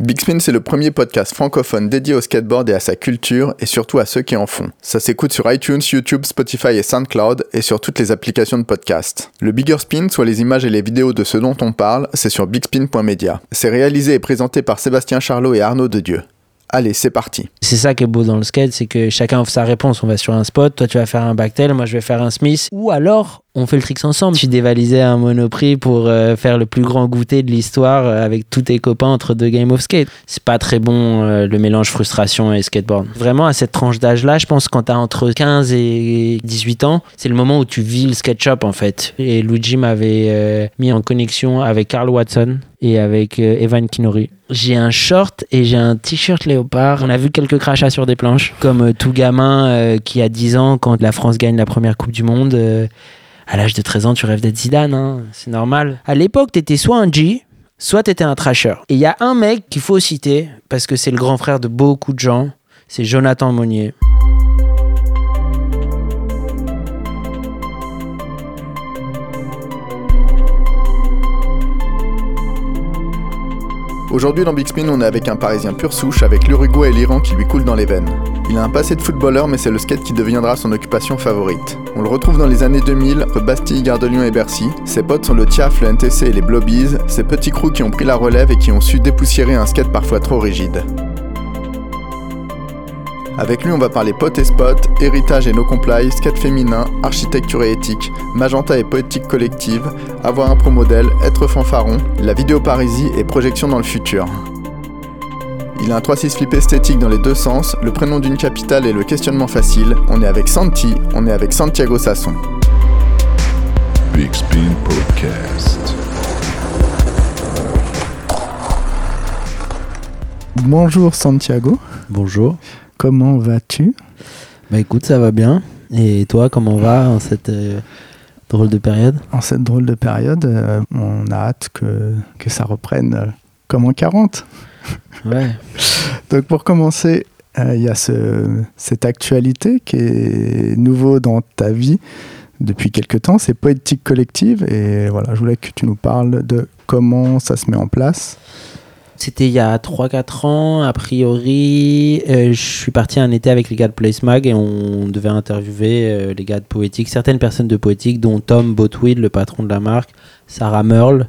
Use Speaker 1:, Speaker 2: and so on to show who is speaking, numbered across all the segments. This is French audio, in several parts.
Speaker 1: Big Spin, c'est le premier podcast francophone dédié au skateboard et à sa culture, et surtout à ceux qui en font. Ça s'écoute sur iTunes, YouTube, Spotify et SoundCloud, et sur toutes les applications de podcast. Le Bigger Spin, soit les images et les vidéos de ce dont on parle, c'est sur bigspin.media. C'est réalisé et présenté par Sébastien Charlot et Arnaud Dedieu. Allez, c'est parti.
Speaker 2: C'est ça qui est beau dans le skate, c'est que chacun offre sa réponse. On va sur un spot, toi tu vas faire un backtail, moi je vais faire un Smith. Ou alors, on fait le trick ensemble. Tu dévalisais un Monoprix pour euh, faire le plus grand goûter de l'histoire euh, avec tous tes copains entre deux games of skate. C'est pas très bon euh, le mélange frustration et skateboard. Vraiment, à cette tranche d'âge-là, je pense quand t'as entre 15 et 18 ans, c'est le moment où tu vis le skate shop en fait. Et Luigi m'avait mis en connexion avec Carl Watson et avec Evan Kinori. J'ai un short et j'ai un t-shirt léopard. On a vu quelques crachats sur des planches. Comme tout gamin qui a 10 ans, quand la France gagne la première Coupe du Monde, à l'âge de 13 ans, tu rêves d'être Zidane, hein, c'est normal. À l'époque, t'étais soit un G, soit t'étais un trasher. Et il y a un mec qu'il faut citer, parce que c'est le grand frère de beaucoup de gens, c'est Jonathan Monnier.
Speaker 1: Aujourd'hui dans Big Spin, on est avec un Parisien pur souche, avec l'Uruguay et l'Iran qui lui coulent dans les veines. Il a un passé de footballeur, mais c'est le skate qui deviendra son occupation favorite. On le retrouve dans les années 2000, entre Bastille, Gare de Lyon et Bercy. Ses potes sont le Tiaf, le NTC et les Blobbies, ces petits crews qui ont pris la relève et qui ont su dépoussiérer un skate parfois trop rigide. Avec lui, on va parler pot et spot, héritage et no comply, skate féminin, architecture et éthique, magenta et poétique collective, avoir un pro modèle, être fanfaron, la vidéo parisie et projection dans le futur. Il a un 3-6 flip esthétique dans les deux sens, le prénom d'une capitale et le questionnement facile. On est avec Santi, on est avec Santiago Sasson. Big Spin Podcast. Bonjour Santiago.
Speaker 2: Bonjour.
Speaker 1: Comment vas-tu?
Speaker 2: Bah écoute, ça va bien. Et toi, comment va en cette euh, drôle de période?
Speaker 1: En cette drôle de période, euh, on a hâte que, que ça reprenne euh, comme en 40.
Speaker 2: Ouais.
Speaker 1: Donc pour commencer, il y a ce, cette actualité qui est nouveau dans ta vie depuis quelque temps, c'est Poétique Collective. Et voilà, je voulais que tu nous parles de comment ça se met en place.
Speaker 2: C'était il y a 3-4 ans, a priori. Euh, je suis parti un été avec les gars de Place Mag et on devait interviewer euh, les gars de Poétique, certaines personnes de Poétique, dont Tom Botwill, le patron de la marque, Sarah Merle,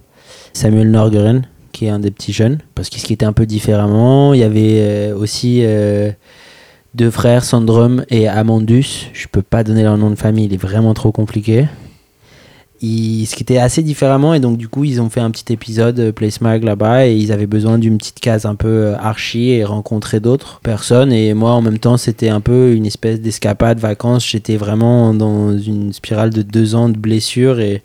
Speaker 2: Samuel Norgren, qui est un des petits jeunes, parce qu'ils était un peu différemment. Il y avait euh, aussi deux frères, Sandrum et Amandus. Je peux pas donner leur nom de famille, il est vraiment trop compliqué ce qui était assez différemment et donc du coup ils ont fait un petit épisode euh, Place Mag là-bas et ils avaient besoin d'une petite case un peu euh, archi et rencontrer d'autres personnes. Et moi en même temps c'était un peu une espèce d'escapade vacances. J'étais vraiment dans une spirale de deux ans de blessures et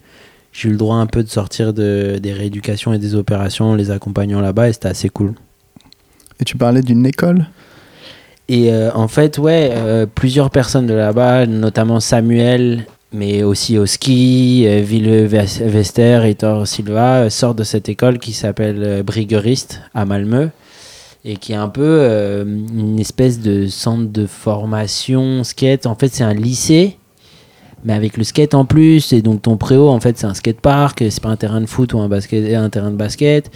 Speaker 2: j'ai eu le droit un peu de sortir de, des rééducations et des opérations les accompagnant là-bas et c'était assez cool.
Speaker 1: Et tu parlais d'une école?
Speaker 2: Et euh, en fait, ouais, plusieurs personnes de là-bas, notamment Samuel mais aussi au ski, euh, Ville Vester et Thor Silva euh, sortent de cette école qui s'appelle euh, Briggerist à Malmö et qui est un peu une espèce de centre de formation skate. En fait, c'est un lycée, mais avec le skate en plus. Et donc, ton préau, en fait, c'est un skatepark. C'est pas un terrain de foot ou un, un terrain de basket.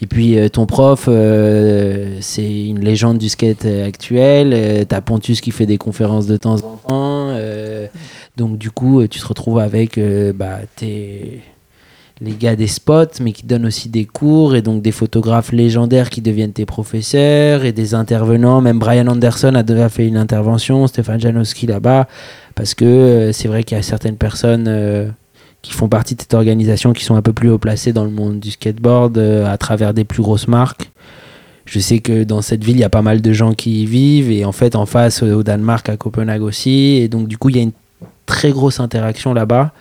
Speaker 2: Et puis, ton prof, c'est une légende du skate actuel. T'as Pontus qui fait des conférences de temps en temps. Donc du coup, euh, tu te retrouves avec euh, bah, tes, les gars des spots, mais qui donnent aussi des cours, et donc des photographes légendaires qui deviennent tes professeurs, et des intervenants. Même Brian Anderson a déjà fait une intervention, Stéphane Janowski là-bas, parce que euh, c'est vrai qu'il y a certaines personnes qui font partie de cette organisation qui sont un peu plus haut placées dans le monde du skateboard à travers des plus grosses marques. Je sais que dans cette ville, il y a pas mal de gens qui y vivent, et en fait, en face, au Danemark, à Copenhague aussi, et donc du coup, il y a une très grosse interaction là-bas.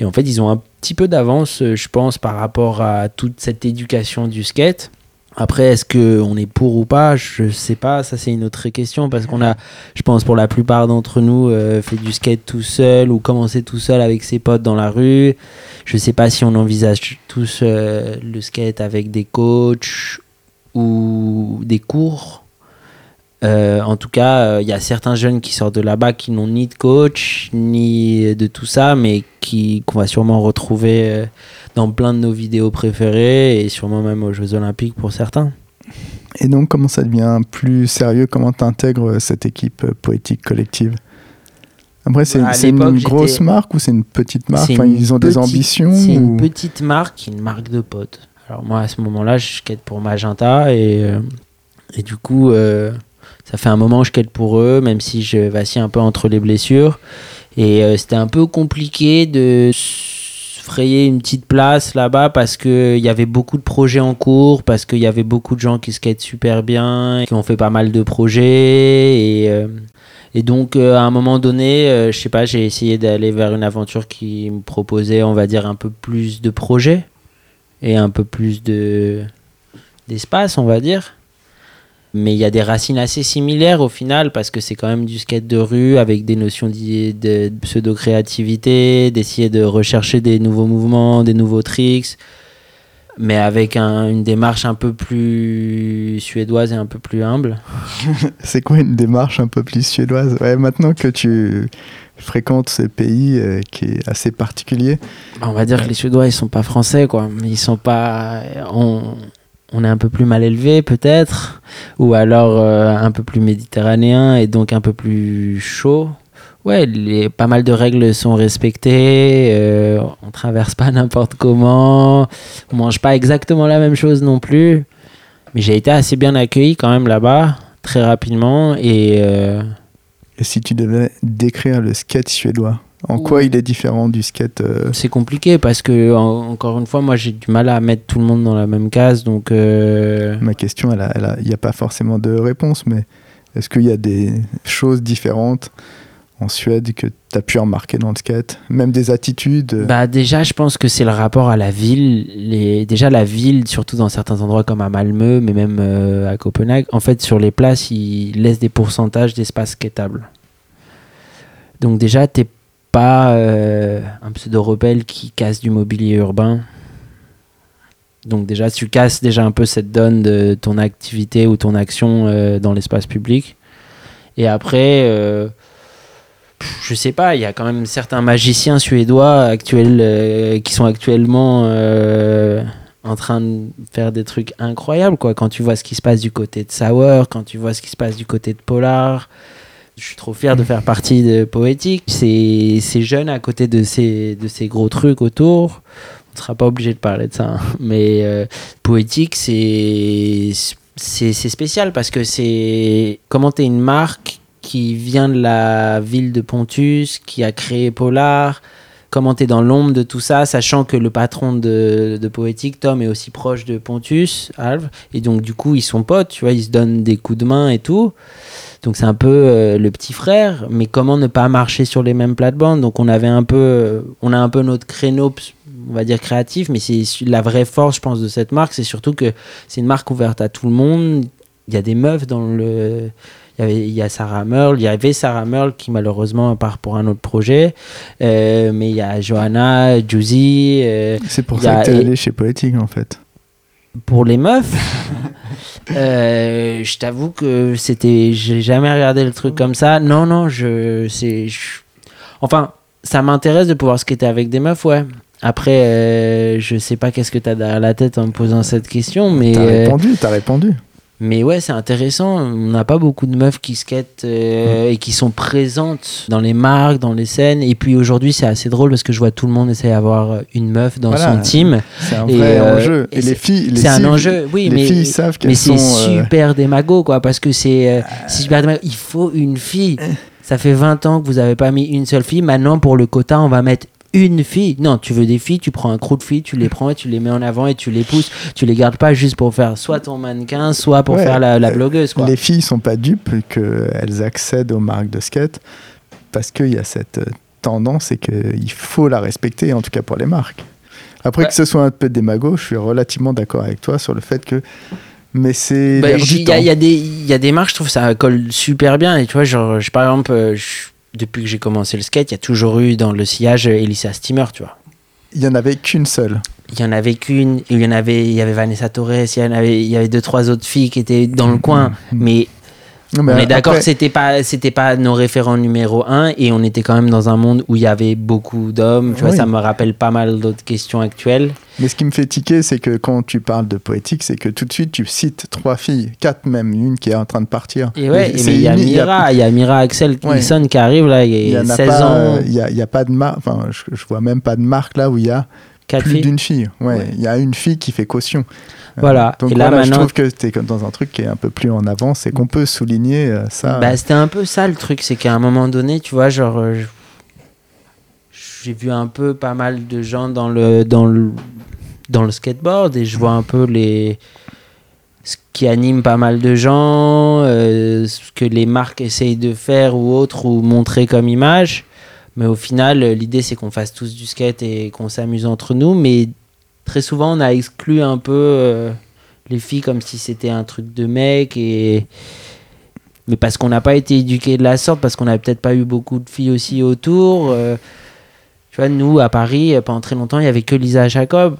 Speaker 2: Et en fait, ils ont un petit peu d'avance, euh, je pense, par rapport à toute cette éducation du skate. Après, est-ce qu'on est pour ou pas? Je sais pas, ça c'est une autre question parce qu'on a, je pense, pour la plupart d'entre nous, euh, fait du skate tout seul ou commencé tout seul avec ses potes dans la rue. Je sais pas si on envisage tous euh, le skate avec des coachs ou des cours. Euh, en tout cas, il y a certains jeunes qui sortent de là-bas qui n'ont ni de coach, ni de tout ça, mais qu'on va sûrement retrouver dans plein de nos vidéos préférées et sûrement même aux Jeux Olympiques pour certains.
Speaker 1: Et donc, comment ça devient plus sérieux? Comment tu intègres cette équipe poétique collective? Après, c'est une
Speaker 2: l'époque,
Speaker 1: grosse marque ou c'est une petite marque? Enfin,
Speaker 2: une
Speaker 1: Ils ont des ambitions
Speaker 2: C'est
Speaker 1: ou-
Speaker 2: une petite marque, une marque de potes. Alors moi, à ce moment-là, je skate pour Magenta et, euh, et du coup, euh, ça fait un moment que je skate pour eux, même si je vacille un peu entre les blessures. Et euh, c'était un peu compliqué de frayer une petite place là-bas parce qu'il y avait beaucoup de projets en cours, parce qu'il y avait beaucoup de gens qui skatent super bien, qui ont fait pas mal de projets. Et, euh, et donc, euh, à un moment donné, euh, je sais pas, j'ai essayé d'aller vers une aventure qui me proposait, on va dire, un peu plus de projets et un peu plus de d'espace, on va dire. Mais il y a des racines assez similaires au final parce que c'est quand même du skate de rue avec des notions de, pseudo-créativité, d'essayer de rechercher des nouveaux mouvements, des nouveaux tricks, mais avec un- une démarche un peu plus suédoise et un peu plus humble.
Speaker 1: C'est quoi une démarche un peu plus suédoise? Ouais, maintenant que tu fréquentes ce pays euh, qui est assez particulier,
Speaker 2: Bah, On va dire que les Suédois, ils sont pas français, quoi. Ils sont pas. On, on est un peu plus mal élevé, peut-être, ou alors euh, un peu plus méditerranéen et donc un peu plus chaud. Ouais, les, pas mal de règles sont respectées. euh, on traverse pas n'importe comment. On mange pas exactement la même chose non plus. Mais j'ai été assez bien accueilli quand même là-bas, très rapidement. Et euh,
Speaker 1: et si tu devais décrire le skate suédois, en quoi il est différent du skate euh,
Speaker 2: C'est compliqué parce que, en- encore une fois, moi j'ai du mal à mettre tout le monde dans la même case. Donc, euh,
Speaker 1: Ma question, a- a- il n'y a pas forcément de réponse, mais est-ce qu'il y a des choses différentes en Suède que tu as pu remarquer dans le skate? Même des attitudes?
Speaker 2: Bah, déjà, je pense que c'est le rapport à la ville. Les... Déjà, la ville, surtout dans certains endroits comme à Malmö, mais même euh, à Copenhague, en fait, sur les places, ils laissent des pourcentages d'espace skateable. Donc, déjà, t'es pas euh, un pseudo-rebelle qui casse du mobilier urbain. Donc déjà, tu casses déjà un peu cette donne de ton activité ou ton action euh, dans l'espace public. Et après, euh, je sais pas, il y a quand même certains magiciens suédois actuels euh, qui sont actuellement en train de faire des trucs incroyables. Quoi. Quand tu vois ce qui se passe du côté de Sauer, quand tu vois ce qui se passe du côté de Polar, je suis trop fier de faire partie de Poétique. C'est jeune à côté de ces, de ces gros trucs autour. On ne sera pas obligé de parler de ça. hein. Mais euh, Poétique, c'est spécial parce que c'est comment tu es une marque qui vient de la ville de Pontus, qui a créé Polar. Comment dans l'ombre de tout ça, sachant que le patron de, Poétique, Tom, est aussi proche de Pontus, Alve. Et donc, du coup, ils sont potes, tu vois, ils se donnent des coups de main et tout. Donc c'est un peu euh, le petit frère, mais comment ne pas marcher sur les mêmes plates-bandes? Donc on avait un peu, euh, on a un peu notre créneau, on va dire créatif, mais c'est la vraie force, je pense, de cette marque, c'est surtout que c'est une marque ouverte à tout le monde. Il y a des meufs dans le, il y avait, il y a Sarah Merle, il y avait Sarah Merle qui malheureusement part pour un autre projet, Euh, mais il y a Johanna, Juicy. euh,
Speaker 1: C'est pour ça
Speaker 2: a-
Speaker 1: que tu es allé chez Poetic en fait.
Speaker 2: pour les meufs, euh, je t'avoue que c'était, j'ai jamais regardé le truc comme ça. Non, non, je, c'est, je- enfin, ça m'intéresse de pouvoir skater avec des meufs, ouais. Après, euh, je sais pas qu'est-ce que t'as derrière la tête en me posant cette question, mais,
Speaker 1: T'as
Speaker 2: euh,
Speaker 1: répondu, t'as répondu.
Speaker 2: Mais ouais, c'est intéressant. On n'a pas beaucoup de meufs qui skatent euh, et qui sont présentes dans les marques, dans les scènes. Et puis aujourd'hui, c'est assez drôle parce que je vois tout le monde essayer d'avoir une meuf dans
Speaker 1: Voilà.
Speaker 2: son team.
Speaker 1: C'est un
Speaker 2: Et,
Speaker 1: vrai
Speaker 2: euh,
Speaker 1: enjeu.
Speaker 2: et
Speaker 1: Et, les
Speaker 2: c'est-
Speaker 1: filles, les
Speaker 2: C'est un
Speaker 1: filles-
Speaker 2: enjeu, oui,
Speaker 1: les
Speaker 2: mais
Speaker 1: filles savent qu'elles
Speaker 2: mais c'est
Speaker 1: sont. euh,
Speaker 2: super démago, quoi, parce que c'est c'est super démago. Il faut une fille. Ça fait 20 ans que vous avez pas mis une seule fille. Maintenant, pour le quota, on va mettre une fille. Non, tu veux des filles, tu prends un crew de filles, tu les prends et tu les mets en avant et tu les pousses. Tu les gardes pas juste pour faire soit ton mannequin, soit pour
Speaker 1: Ouais,
Speaker 2: faire la, la
Speaker 1: euh,
Speaker 2: blogueuse, quoi.
Speaker 1: Les filles sont pas dupes qu'elles accèdent aux marques de skate parce qu'il y a cette euh, tendance et qu'il faut la respecter, en tout cas pour les marques. Après
Speaker 2: Ouais.
Speaker 1: que ce soit un peu démago, je suis relativement d'accord avec toi sur le fait que. Mais c'est.
Speaker 2: Bah, Il y, a- y des- il y a des marques, je trouve ça colle super bien. Et tu vois, genre, je, par exemple, euh, je- depuis que j'ai commencé le skate, il y a toujours eu dans le sillage Elisa Steamer, tu vois.
Speaker 1: Il y en avait qu'une seule.
Speaker 2: Il y en avait qu'une, il y en avait, il y avait Vanessa Torres, il y en avait, il y avait deux trois autres filles qui étaient dans le coin,
Speaker 1: Mhm.
Speaker 2: mais
Speaker 1: Non, mais
Speaker 2: on est d'accord
Speaker 1: après-
Speaker 2: que c'était pas c'était pas nos référents numéro un et on était quand même dans un monde où il y avait beaucoup d'hommes. Tu vois, ça me rappelle pas mal d'autres questions actuelles.
Speaker 1: Mais ce qui me fait tiquer, c'est que quand tu parles de poétique, c'est que tout de suite tu cites trois filles, quatre même, une qui est en train de partir.
Speaker 2: Et ouais, mais il y a Mira, il y a Mira Axel
Speaker 1: Ouais.
Speaker 2: Wilson qui arrive là, il y
Speaker 1: y
Speaker 2: a
Speaker 1: a
Speaker 2: 16
Speaker 1: pas,
Speaker 2: ans,
Speaker 1: euh, il y a, il y a pas de marque, enfin, je, je vois même pas de marque là où il y a
Speaker 2: quatre
Speaker 1: plus d'une fille. Ouais,
Speaker 2: Ouais.
Speaker 1: il y a une fille qui fait caution. Euh,
Speaker 2: Voilà.
Speaker 1: Donc
Speaker 2: Et là,
Speaker 1: voilà, je
Speaker 2: maintenant-
Speaker 1: trouve que tu es dans un truc qui est un peu plus en avance et qu'on peut souligner euh, ça.
Speaker 2: Bah, c'était un peu ça le truc, c'est qu'à un moment donné, tu vois, genre, euh, j'ai vu un peu pas mal de gens dans le, dans le, dans le skateboard et je vois un peu les, ce qui anime pas mal de gens, euh, ce que les marques essayent de faire ou autre ou montrer comme image. Mais au final, euh, l'idée c'est qu'on fasse tous du skate et qu'on s'amuse entre nous. Mais très souvent, on a exclu un peu euh, les filles comme si c'était un truc de mec et mais parce qu'on n'a pas été éduqués de la sorte, parce qu'on n'a peut-être pas eu beaucoup de filles aussi autour. euh, tu vois, nous, à Paris, pendant très longtemps, il y avait que Lisa Jacob,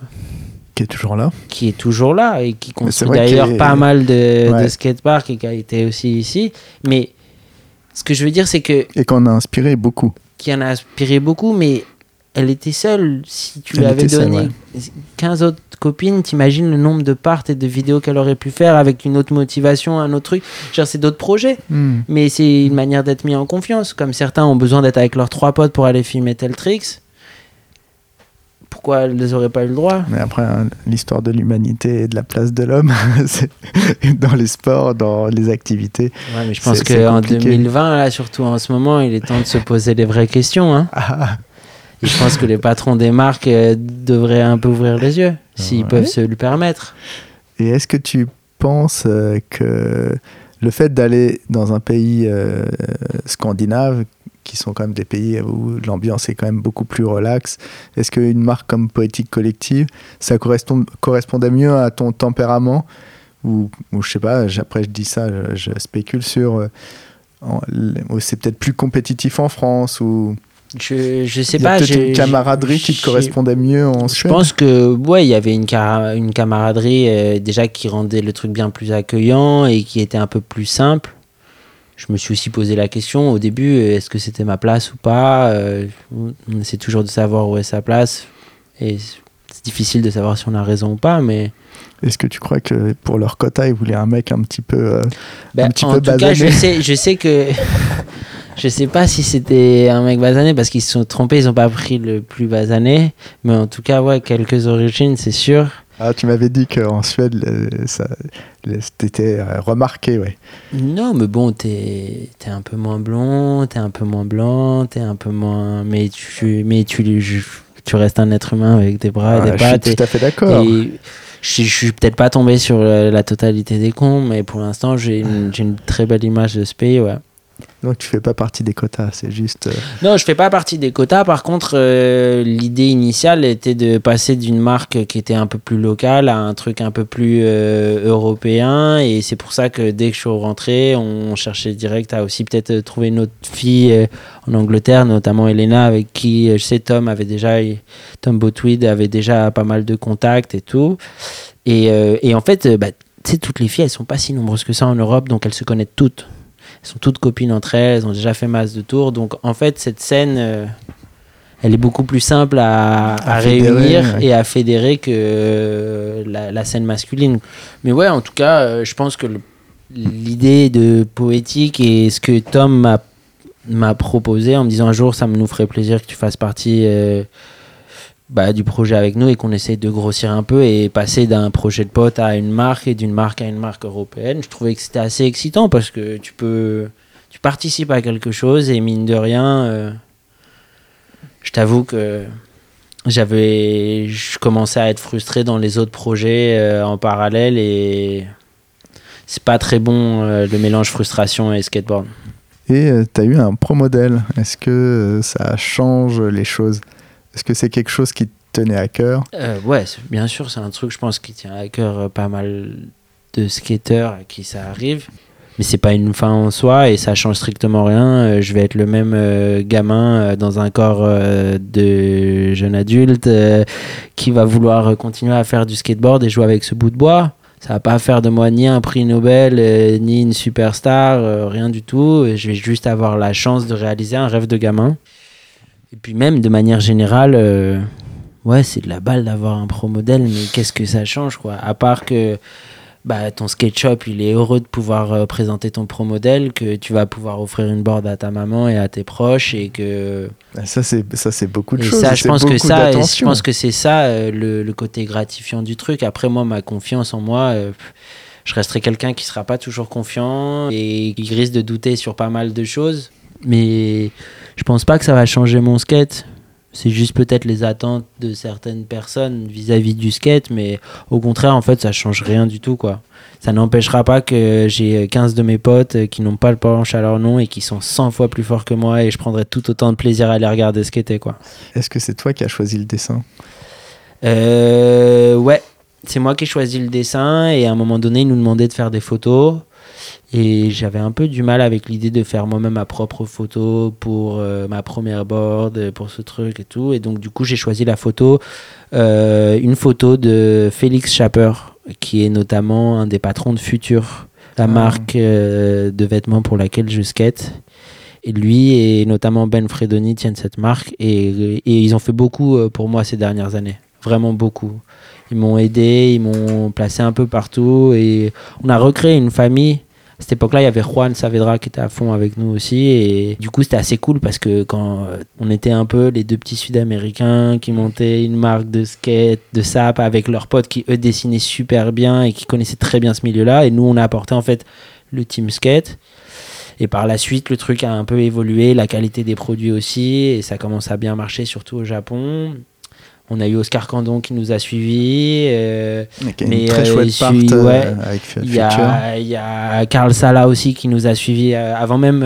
Speaker 1: Qui est toujours là.
Speaker 2: qui est toujours là et qui construit d'ailleurs pas mal de,
Speaker 1: Ouais.
Speaker 2: de skateparks et qui a été aussi ici. Mais ce que je veux dire, c'est que
Speaker 1: Et qu'on a inspiré beaucoup.
Speaker 2: Qui en a inspiré beaucoup, mais elle était seule. Si tu lui avais
Speaker 1: était seule,
Speaker 2: donné 15 autres copines, t'imagines le nombre de parts et de vidéos qu'elle aurait pu faire avec une autre motivation, un autre truc. Genre, c'est d'autres projets.
Speaker 1: Hmm.
Speaker 2: Mais c'est une manière d'être mis en confiance. Comme certains ont besoin d'être avec leurs trois potes pour aller filmer tel tricks. Pourquoi elles n'auraient pas eu le droit
Speaker 1: Mais après, hein, l'histoire de l'humanité et de la place de l'homme, c'est dans les sports, dans les activités.
Speaker 2: Ouais, mais je pense qu'en
Speaker 1: compliqué.
Speaker 2: 2020, là, surtout en ce moment, il est temps de se poser les vraies questions. Hein.
Speaker 1: Ah,
Speaker 2: je pense que les patrons des marques euh, devraient un peu ouvrir les yeux, s'ils
Speaker 1: Ouais.
Speaker 2: peuvent se le permettre.
Speaker 1: Et est-ce que tu penses euh, que le fait d'aller dans un pays euh, scandinave, qui sont quand même des pays où l'ambiance est quand même beaucoup plus relaxe, est-ce qu'une marque comme Poétique Collective, ça correspond, correspondait mieux à ton tempérament ou, ou je sais pas, après je dis ça, je, je spécule sur... euh, c'est peut-être plus compétitif en France ou
Speaker 2: Je, je sais
Speaker 1: il y a
Speaker 2: pas.
Speaker 1: peut-être une camaraderie qui te correspondait mieux en
Speaker 2: Je
Speaker 1: Suède
Speaker 2: pense que ouais, il y avait une camaraderie euh, déjà qui rendait le truc bien plus accueillant et qui était un peu plus simple. Je me suis aussi posé la question au début, est-ce que c'était ma place ou pas Euh, On essaie toujours de savoir où est sa place et c'est difficile de savoir si on a raison ou pas, mais
Speaker 1: Est-ce que tu crois que pour leur quota, ils voulaient un mec un petit peu... euh,
Speaker 2: Ben,
Speaker 1: petit
Speaker 2: en
Speaker 1: peu
Speaker 2: tout cas, je
Speaker 1: basané.
Speaker 2: sais, je sais que je sais pas si c'était un mec basané parce qu'ils se sont trompés, ils ont pas pris le plus basané, mais en tout cas, ouais, quelques origines, c'est sûr.
Speaker 1: Ah, tu m'avais dit qu'en Suède, ça, c'était euh, remarqué, ouais.
Speaker 2: Non, mais bon, t'es es un peu moins blond, t'es un peu moins blanc, t'es un peu moins. Mais tu, mais tu, tu restes un être humain avec des bras et
Speaker 1: Ah,
Speaker 2: des
Speaker 1: je suis
Speaker 2: pattes.
Speaker 1: tout à fait d'accord.
Speaker 2: et je, je suis peut-être pas tombé sur la, la totalité des cons, mais pour l'instant, j'ai une, j'ai une très belle image de ce pays, ouais.
Speaker 1: Donc tu fais pas partie des quotas, c'est juste... euh,
Speaker 2: Non, je fais pas partie des quotas. Par contre, euh, l'idée initiale était de passer d'une marque qui était un peu plus locale à un truc un peu plus euh, européen. Et c'est pour ça que dès que je suis rentré, on cherchait direct à aussi peut-être trouver une autre fille en Angleterre, notamment Elena, avec qui je sais Tom avait déjà, Tom Botweed avait déjà pas mal de contacts et tout. Et, en fait, bah, tu sais, toutes les filles, elles sont pas si nombreuses que ça en Europe, donc elles se connaissent toutes. Elles sont toutes copines entre elles, elles ont déjà fait masse de tours. Donc en fait, cette scène, euh, elle est beaucoup plus simple à,
Speaker 1: À
Speaker 2: à
Speaker 1: fédérer,
Speaker 2: réunir
Speaker 1: ouais.
Speaker 2: et à fédérer que euh, la, la scène masculine. Mais ouais, en tout cas, euh, je pense que l'idée de poétique et ce que Tom m'a m'a proposé en me disant un jour ça me nous ferait plaisir que tu fasses partie bah, du projet avec nous et qu'on essaye de grossir un peu et passer d'un projet de pote à une marque et d'une marque à une marque européenne. Je trouvais que c'était assez excitant parce que tu peux, tu participes à quelque chose et mine de rien, euh, je t'avoue que j'avais, je commençais à être frustré dans les autres projets euh, en parallèle et c'est pas très bon euh, le mélange frustration et skateboard.
Speaker 1: Et tu as eu un pro modèle. Est-ce que ça change les choses? Est-ce que c'est quelque chose qui te tenait à cœur?
Speaker 2: Euh, ouais, bien sûr, c'est un truc, je pense, qui tient à cœur euh, pas mal de skateurs à qui ça arrive. Mais c'est pas une fin en soi et ça change strictement rien. Euh, je vais être le même euh, gamin dans un corps de jeune adulte qui va vouloir continuer à faire du skateboard et jouer avec ce bout de bois. Ça va pas faire de moi ni un prix Nobel, ni une superstar, rien du tout. Je vais juste avoir la chance de réaliser un rêve de gamin. Et puis même de manière générale, euh, ouais, c'est de la balle d'avoir un pro modèle, mais qu'est-ce que ça change, quoi? À part que bah, ton SketchUp, il est heureux de pouvoir euh, présenter ton pro modèle, que tu vas pouvoir offrir une board à ta maman et à tes proches, et que
Speaker 1: Bah, Ça, c'est ça, c'est beaucoup de
Speaker 2: et
Speaker 1: choses.
Speaker 2: ça, je pense que ça, je pense que c'est ça euh, le, le côté gratifiant du truc. Après, moi, ma confiance en moi, je resterai quelqu'un qui sera pas toujours confiant et qui risque de douter sur pas mal de choses. Mais je pense pas que ça va changer mon skate. C'est juste peut-être les attentes de certaines personnes vis-à-vis du skate, mais au contraire, en fait, ça change rien du tout, quoi. Ça n'empêchera pas que j'ai 15 de mes potes qui n'ont pas le planche à leur nom et qui sont 100 fois plus forts que moi et je prendrai tout autant de plaisir à les regarder skater, quoi.
Speaker 1: Est-ce que c'est toi qui as choisi le dessin?
Speaker 2: Euh, ouais, c'est moi qui ai choisi le dessin et à un moment donné, ils nous demandaient de faire des photos. Et j'avais un peu du mal avec l'idée de faire moi-même ma propre photo pour euh, ma première board, euh, pour ce truc et tout. Et donc, du coup, j'ai choisi la photo, euh, une photo de Félix Schapper, qui est notamment un des patrons de Future, la
Speaker 1: Ah.
Speaker 2: marque euh, de vêtements pour laquelle je skate. Et lui et notamment Ben Fredoni tiennent cette marque et, et ils ont fait beaucoup pour moi ces dernières années. Vraiment beaucoup. Ils m'ont aidé, ils m'ont placé un peu partout et on a recréé une famille. Cette époque-là, il y avait Juan Saavedra qui était à fond avec nous aussi. Et du coup, c'était assez cool parce que quand euh, on était un peu les deux petits Sud-Américains qui montaient une marque de skate, de sap avec leurs potes qui eux dessinaient super bien et qui connaissaient très bien ce milieu-là. Et nous, on a apporté en fait le team skate. Et par la suite, le truc a un peu évolué, la qualité des produits aussi, et ça commence à bien marcher, surtout au Japon. On a eu Oscar Candon qui nous a suivis. euh,
Speaker 1: une
Speaker 2: Mais,
Speaker 1: très
Speaker 2: euh,
Speaker 1: chouette part euh,
Speaker 2: ouais.
Speaker 1: avec F-
Speaker 2: il y, a, il y a Karl Sala aussi qui nous a suivis avant même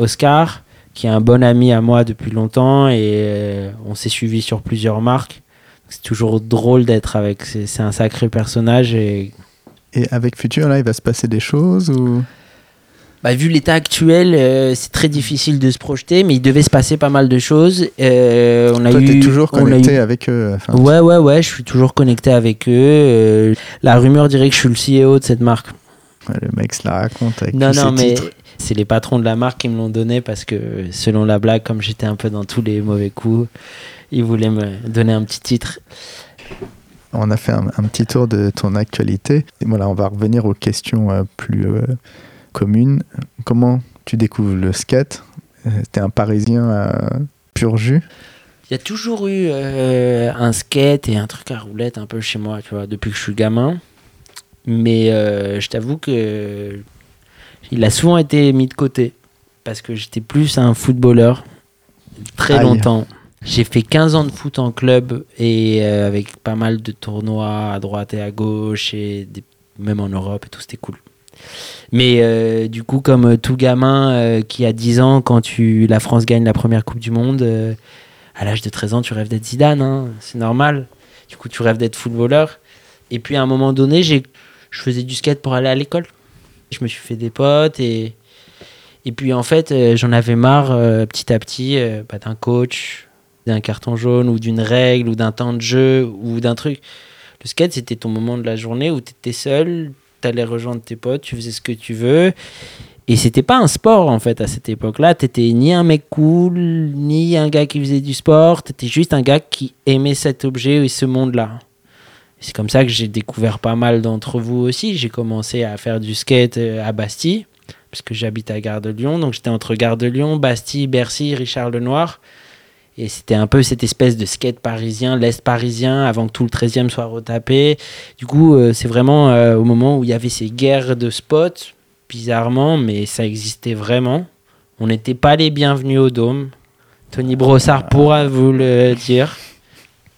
Speaker 2: Oscar, qui est un bon ami à moi depuis longtemps, et on s'est suivis sur plusieurs marques. C'est toujours drôle d'être avec. C'est c'est un sacré personnage et
Speaker 1: Et avec Future, là, il va se passer des choses ou?
Speaker 2: Bah, vu l'état actuel, euh, c'est très difficile de se projeter, mais il devait se passer pas mal de choses. Euh, on a
Speaker 1: Toi,
Speaker 2: eu,
Speaker 1: t'es toujours connecté
Speaker 2: eu-
Speaker 1: avec eux. enfin,
Speaker 2: Ouais, ouais, ouais, je suis toujours connecté avec eux. Euh, la rumeur dirait que je suis le CEO de cette marque.
Speaker 1: ouais, le mec se la raconte avec
Speaker 2: Non,
Speaker 1: tous
Speaker 2: non,
Speaker 1: ses
Speaker 2: mais
Speaker 1: titres.
Speaker 2: c'est les patrons de la marque qui me l'ont donné parce que, selon la blague, comme j'étais un peu dans tous les mauvais coups, ils voulaient me donner un petit titre.
Speaker 1: On a fait un, un petit tour de ton actualité. Et voilà, on va revenir aux questions plus communes. Comment tu découvres le skate? Euh, T'es un Parisien euh, pur jus?
Speaker 2: Il y a toujours eu euh, un skate et un truc à roulette un peu chez moi, tu vois, depuis que je suis gamin. Mais euh, je t'avoue que il a souvent été mis de côté parce que j'étais plus un footballeur très
Speaker 1: Aïe.
Speaker 2: longtemps. J'ai fait 15 ans de foot en club et euh, avec pas mal de tournois à droite et à gauche et des- même en Europe et tout, c'était cool. Mais euh, du coup, comme euh, tout gamin euh, qui a 10 ans, quand tu, la France gagne la première Coupe du Monde, à l'âge de 13 ans, tu rêves d'être Zidane, hein, c'est normal. Du coup, tu rêves d'être footballeur. Et puis à un moment donné, j'ai, je faisais du skate pour aller à l'école. Je me suis fait des potes et, et puis en fait, j'en avais marre petit à petit bah, d'un coach, d'un carton jaune ou d'une règle ou d'un temps de jeu ou d'un truc. Le skate, c'était ton moment de la journée où tu étais seul, tu allais rejoindre tes potes, tu faisais ce que tu veux. Et c'était pas un sport en fait à cette époque-là. T'étais ni un mec cool, ni un gars qui faisait du sport. T'étais juste un gars qui aimait cet objet et ce monde-là. C'est comme ça que j'ai découvert pas mal d'entre vous aussi. J'ai commencé à faire du skate euh, à Bastille, parce que j'habite à Gare de Lyon. Donc j'étais entre Gare de Lyon, Bastille, Bercy, Richard Lenoir. Et c'était un peu cette espèce de skate parisien, l'Est parisien, avant que tout le 13e soit retapé. Du coup, euh, c'est vraiment euh, au moment où il y avait ces guerres de spots, bizarrement, mais ça existait vraiment. On n'était pas les bienvenus au Dôme. Tony Brossard pourra vous le dire.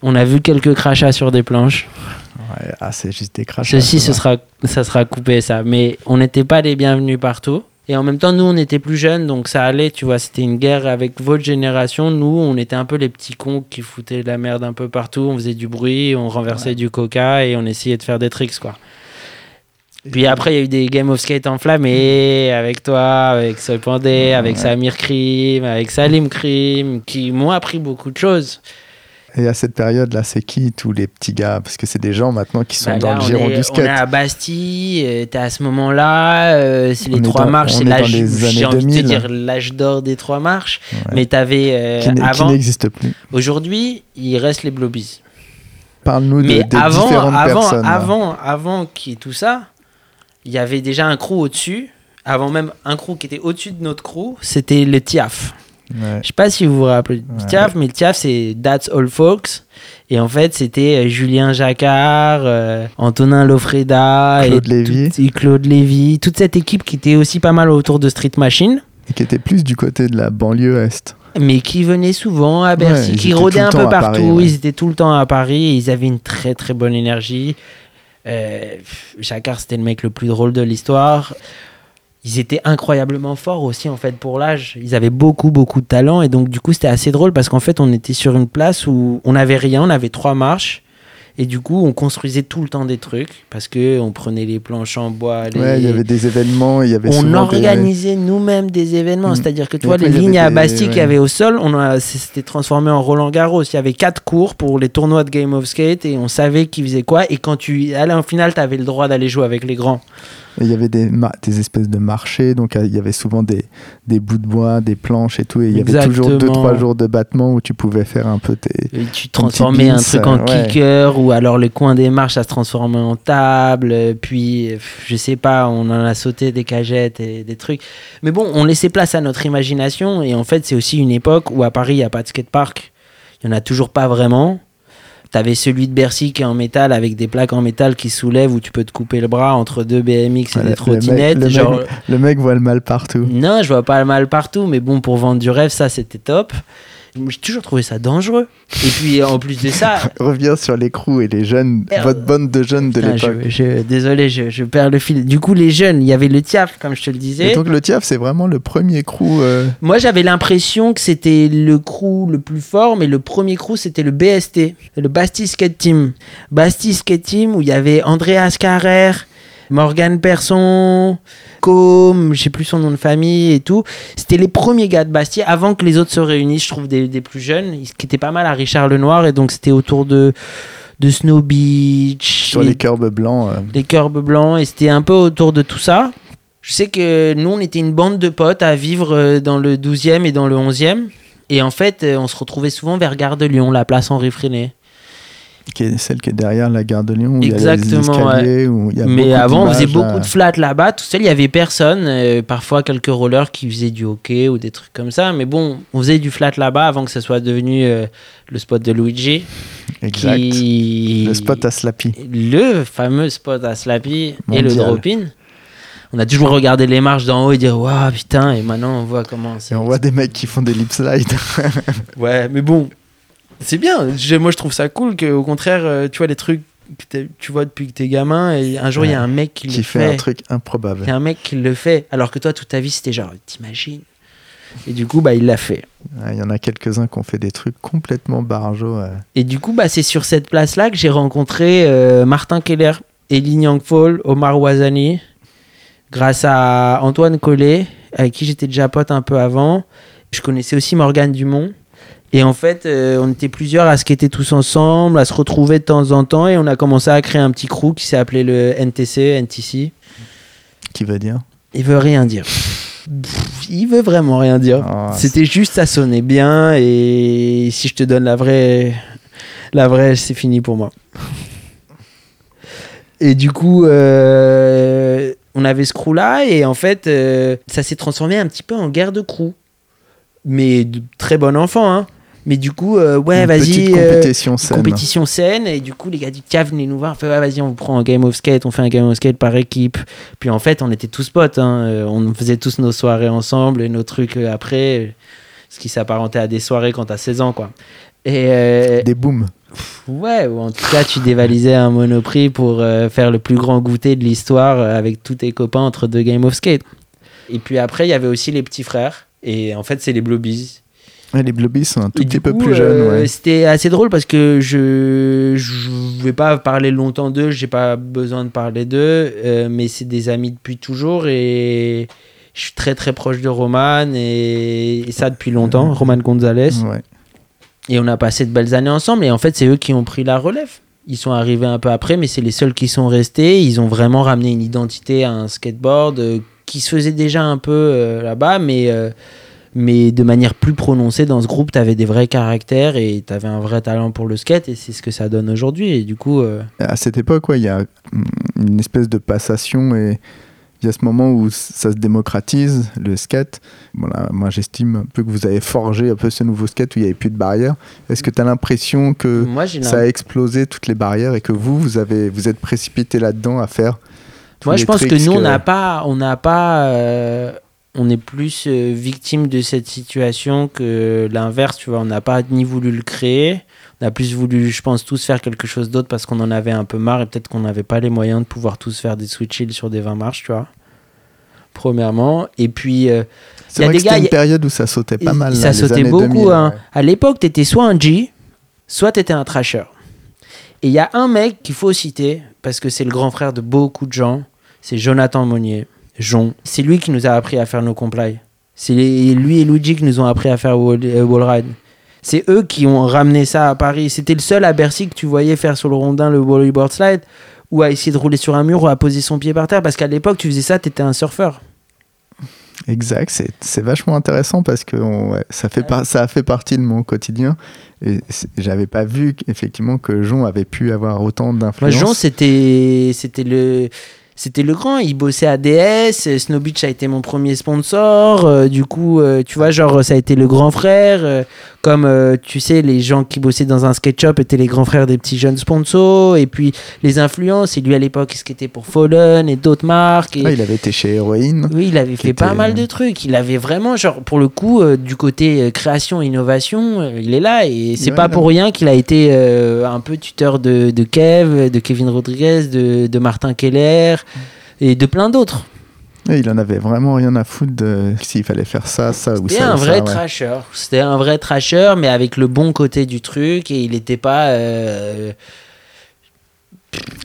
Speaker 2: On a vu quelques crachats sur des planches.
Speaker 1: Ouais, ah, c'est juste des crashs.
Speaker 2: Ceci, ce sera, ça sera coupé, ça. Mais on n'était pas les bienvenus partout. Et en même temps, nous, on était plus jeunes, donc ça allait, tu vois. C'était une guerre avec votre génération. Nous, on était un peu les petits cons qui foutaient de la merde un peu partout. On faisait du bruit, on renversait du coca et on essayait de faire des tricks, quoi. Puis après, il y a eu des Game of Skate enflammés avec toi, avec Sol Pandé, avec
Speaker 1: Ouais.
Speaker 2: Samir Krim, avec Salim Krim, qui m'ont appris beaucoup de choses.
Speaker 1: Et à cette période-là, c'est qui tous les petits gars? Parce que c'est des gens maintenant qui sont
Speaker 2: Bah
Speaker 1: dans
Speaker 2: là,
Speaker 1: le
Speaker 2: on
Speaker 1: giron
Speaker 2: est-
Speaker 1: du skate.
Speaker 2: On est à Bastille, euh, t'es à ce moment-là, euh, c'est
Speaker 1: On
Speaker 2: les
Speaker 1: est
Speaker 2: trois
Speaker 1: dans-
Speaker 2: marches,
Speaker 1: on
Speaker 2: c'est l'âge, j'ai envie de
Speaker 1: 2000.
Speaker 2: te dire l'âge d'or des trois marches.
Speaker 1: Ouais.
Speaker 2: Mais t'avais euh,
Speaker 1: qui n'est- qui
Speaker 2: avant,
Speaker 1: n'existe plus.
Speaker 2: aujourd'hui, il reste les Blobies.
Speaker 1: Parle-nous de, des
Speaker 2: avant,
Speaker 1: différentes
Speaker 2: avant,
Speaker 1: personnes. là.
Speaker 2: avant, avant qu'il y ait tout ça, il y avait déjà un crew au-dessus. Avant même un crew qui était au-dessus de notre crew, c'était le TIAF.
Speaker 1: Ouais.
Speaker 2: Je sais pas si vous vous rappelez du
Speaker 1: Ouais.
Speaker 2: TIAF, mais le TIAF c'est That's All Folks. Et en fait, c'était euh, Julien Jacquard, euh, Antonin Lofreda,
Speaker 1: Claude
Speaker 2: et,
Speaker 1: Lévy.
Speaker 2: tout- et Claude Lévy, toute cette équipe qui était aussi pas mal autour de Street Machine,
Speaker 1: Et qui était plus du côté de la banlieue est.
Speaker 2: mais qui venaient souvent à Bercy, qui rôdaient un peu partout.
Speaker 1: Paris, ouais.
Speaker 2: Ils étaient tout le temps à Paris et ils avaient une très très bonne énergie. Euh, Jacquard, c'était le mec le plus drôle de l'histoire. Ils étaient incroyablement forts aussi en fait pour l'âge. Ils avaient beaucoup beaucoup de talent et donc du coup c'était assez drôle parce qu'en fait on était sur une place où on n'avait rien, on avait trois marches et du coup on construisait tout le temps des trucs parce que on prenait les planches en bois. les-
Speaker 1: Ouais, il y avait des événements, il y avait
Speaker 2: on
Speaker 1: des-
Speaker 2: organisait nous-mêmes des événements,
Speaker 1: Mm.
Speaker 2: c'est-à-dire que tu
Speaker 1: Et
Speaker 2: vois
Speaker 1: après,
Speaker 2: les lignes à Bastille qu'il y
Speaker 1: ouais.
Speaker 2: avait au sol, on a c'était transformé en Roland Garros. Il y avait quatre cours pour les tournois de Game of Skate et on savait qui faisait quoi. Et quand tu allais en finale, tu avais le droit d'aller jouer avec les grands.
Speaker 1: Il y avait des, des espèces de marchés, donc euh, il y avait souvent des, des bouts de bois, des planches et tout. Et il y avait toujours deux,
Speaker 2: Exactement.
Speaker 1: trois jours de battement où tu pouvais faire un peu tes.
Speaker 2: Et tu transformais un truc en
Speaker 1: euh, ouais.
Speaker 2: kicker ou alors le coin des marches, ça se transformait en table. euh, Puis, je sais pas, on en a sauté des cagettes et des trucs. Mais bon, on laissait place à notre imagination. Et en fait, c'est aussi une époque où à Paris, il n'y a pas de skatepark. Il n'y en a toujours pas vraiment. T'avais celui de Bercy qui est en métal avec des plaques en métal qui soulèvent où tu peux te couper le bras entre deux BMX et
Speaker 1: Ouais,
Speaker 2: des trottinettes.
Speaker 1: le mec-
Speaker 2: genre,
Speaker 1: Le mec voit le mal partout.
Speaker 2: non, je vois pas le mal partout, mais bon, pour vendre du rêve, ça c'était top. J'ai toujours trouvé ça dangereux. Et puis en plus de ça,
Speaker 1: Reviens sur les crews et les jeunes, votre bande de jeunes de l'époque.
Speaker 2: je, je- désolé, je, je perds le fil. Du coup, les jeunes, il y avait le TIAF, comme je te le disais.
Speaker 1: Et donc le TIAF, c'est vraiment le premier crew. euh,
Speaker 2: Moi, j'avais l'impression que c'était le crew le plus fort, mais le premier crew, c'était le BST, le Bastille Skate Team. Bastille Skate Team, où il y avait Andreas Carrer, Morgan Persson, Com, je sais plus son nom de famille et tout. C'était les premiers gars de Bastille, avant que les autres se réunissent, je trouve, des, des plus jeunes, ils- étaient pas mal à Richard Lenoir, et donc c'était autour de, de Snow Beach.
Speaker 1: sur les curbs blancs. euh,
Speaker 2: les curbs blancs et c'était un peu autour de tout ça. Je sais que nous, on était une bande de potes à vivre euh, dans le 12e et dans le 11e. Et en fait, euh, on se retrouvait souvent vers Gare de Lyon, la place Henri Freinet.
Speaker 1: Qui est celle qui est derrière la gare de Lyon, où il y a les
Speaker 2: Exactement,
Speaker 1: escaliers, où il y a
Speaker 2: Mais avant, on faisait beaucoup
Speaker 1: euh,
Speaker 2: de flats là-bas. Tout seul, il y avait personne. euh, parfois, quelques rollers qui faisaient du hockey ou des trucs comme ça. Mais bon, on faisait du flat là-bas avant que ce soit devenu euh, le spot de Luigi.
Speaker 1: Exact.
Speaker 2: Qui...
Speaker 1: Le spot à Slappy.
Speaker 2: le fameux spot à Slappy et le drop-in. On a toujours regardé les marches d'en haut et dire waouh putain et maintenant on voit comment c'est.
Speaker 1: Et on voit des mecs qui font des lip slides.
Speaker 2: Ouais mais bon c'est bien. Je- moi je trouve ça cool que au contraire euh, tu vois les trucs que tu vois depuis que t'es gamin et un jour il y a un mec qui,
Speaker 1: qui
Speaker 2: le
Speaker 1: fait
Speaker 2: fait.
Speaker 1: un truc improbable.
Speaker 2: Il y a un mec qui le fait alors que toi toute ta vie c'était genre t'imagines. Et du coup bah il l'a fait.
Speaker 1: Ouais, Il y en a quelques-uns qui ont fait des trucs complètement barjots. euh.
Speaker 2: Et du coup, bah, c'est sur cette place-là que j'ai rencontré euh, Martin Keller, Eli Nyangfol, Omar Wazani, grâce à Antoine Collet, avec qui j'étais déjà pote un peu avant. Je connaissais aussi Morgane Dumont. Et en fait, euh, on était plusieurs à skater tous ensemble, à se retrouver de temps en temps, et on a commencé à créer un petit crew qui s'est appelé le NTC, NTC.
Speaker 1: Qui veut dire?
Speaker 2: Il veut rien dire. Pff, Il veut vraiment rien dire.
Speaker 1: Ah,
Speaker 2: C'était juste, ça sonnait bien, et si je te donne la vraie, la vraie, c'est fini pour moi. Et du coup, euh, on avait ce crew-là, et en fait, euh, ça s'est transformé un petit peu en guerre de crew. Mais de très bon enfant, hein. Mais du coup, euh, ouais, vas-y. euh,
Speaker 1: compétition saine.
Speaker 2: compétition saine et du coup les gars du CAF venaient nous voir on fait ouais, vas-y on vous prend un game of skate on fait un game of skate par équipe puis en fait on était tous potes hein. Euh, on faisait tous nos soirées ensemble et nos trucs euh, après euh, ce qui s'apparentait à des soirées quand t'as 16 ans quoi et euh,
Speaker 1: Des booms.
Speaker 2: ouais ou en tout cas tu dévalisais un monoprix pour euh, faire le plus grand goûter de l'histoire euh, avec tous tes copains entre deux game of skate et puis après il y avait aussi les petits frères et en fait c'est les Blobies
Speaker 1: Ouais, les Blobies sont un tout
Speaker 2: et
Speaker 1: petit peu plus jeunes.
Speaker 2: euh,
Speaker 1: ouais.
Speaker 2: C'était assez drôle parce que je je vais pas parler longtemps d'eux, j'ai pas besoin de parler d'eux, euh, mais c'est des amis depuis toujours et je suis très très proche de Roman et, et ça depuis longtemps, Roman Gonzalez.
Speaker 1: Ouais.
Speaker 2: Et on a passé de belles années ensemble. Et en fait, c'est eux qui ont pris la relève. Ils sont arrivés un peu après, mais c'est les seuls qui sont restés. Ils ont vraiment ramené une identité à un skateboard euh, qui se faisait déjà un peu euh, là-bas, mais, euh, mais de manière plus prononcée. Dans ce groupe, tu avais des vrais caractères et tu avais un vrai talent pour le skate. Et c'est ce que ça donne aujourd'hui. Et du coup. euh,
Speaker 1: À cette époque, ouais, il y a hum, une espèce de passation et il y a ce moment où ça se démocratise, le skate. Voilà, moi, j'estime un peu que vous avez forgé un peu ce nouveau skate où il n'y avait plus de barrières. Est-ce que tu as l'impression que
Speaker 2: moi,
Speaker 1: ça a explosé toutes les barrières et que vous, vous, avez, vous êtes précipité là-dedans à faire
Speaker 2: Moi, je pense que nous, on n'a pas, on n'a pas, euh, on est plus euh, victime de cette situation que l'inverse. Tu vois, on n'a pas ni voulu le créer. On a plus voulu, je pense, tous faire quelque chose d'autre parce qu'on en avait un peu marre et peut-être qu'on n'avait pas les moyens de pouvoir tous faire des switch sur des 20 marches, tu vois. Premièrement, et puis euh,
Speaker 1: C'est
Speaker 2: y a
Speaker 1: vrai que c'était une période où ça sautait pas mal.
Speaker 2: ça
Speaker 1: là,
Speaker 2: sautait beaucoup.
Speaker 1: 2000,
Speaker 2: hein.
Speaker 1: ouais.
Speaker 2: À l'époque, tu étais soit un G, soit tu étais un trasher. Et il y a un mec qu'il faut citer, parce que c'est le grand frère de beaucoup de gens, c'est Jonathan Monnier. Jon. C'est lui qui nous a appris à faire nos comply. C'est lui et Luigi qui nous ont appris à faire wall, euh, wall ride. C'est eux qui ont ramené ça à Paris. C'était le seul à Bercy que tu voyais faire sur le rondin le bodyboard slide ou à essayer de rouler sur un mur ou à poser son pied par terre. Parce qu'à l'époque, tu faisais ça, tu étais un surfeur.
Speaker 1: Exact, c'est vachement intéressant parce que on- ouais, ça, fait par- ça a fait partie de mon quotidien. Et j'avais pas vu effectivement que Jon avait pu avoir autant d'influence.
Speaker 2: C'était, c'était le, c'était le grand. Il bossait à DS. euh, Snow Beach a été mon premier sponsor. euh, du coup, euh, tu vois, genre, ça a été le grand frère. euh, comme euh, tu sais, les gens qui bossaient dans un skate shop étaient les grands frères des petits jeunes sponsors. Et puis, les influences. Et lui, à l'époque, il skatait pour Fallen et d'autres marques. Et...
Speaker 1: Ah, il avait été chez Heroin.
Speaker 2: Oui, il avait fait pas mal de trucs. Il avait vraiment, genre, pour le coup, euh, du côté création, innovation, il est là. Et c'est
Speaker 1: Ouais,
Speaker 2: pas
Speaker 1: là.
Speaker 2: pour rien qu'il a été euh, un peu tuteur de, de Kev, de Kevin Rodriguez, de, de Martin Keller et de plein d'autres.
Speaker 1: Et il en avait vraiment rien à foutre de s'il fallait faire ça, ça ou
Speaker 2: C'était
Speaker 1: ça.
Speaker 2: un
Speaker 1: ou ça,
Speaker 2: vrai
Speaker 1: ouais.
Speaker 2: trasher. C'était un vrai trasher, mais avec le bon côté du truc. Et il n'était pas. euh,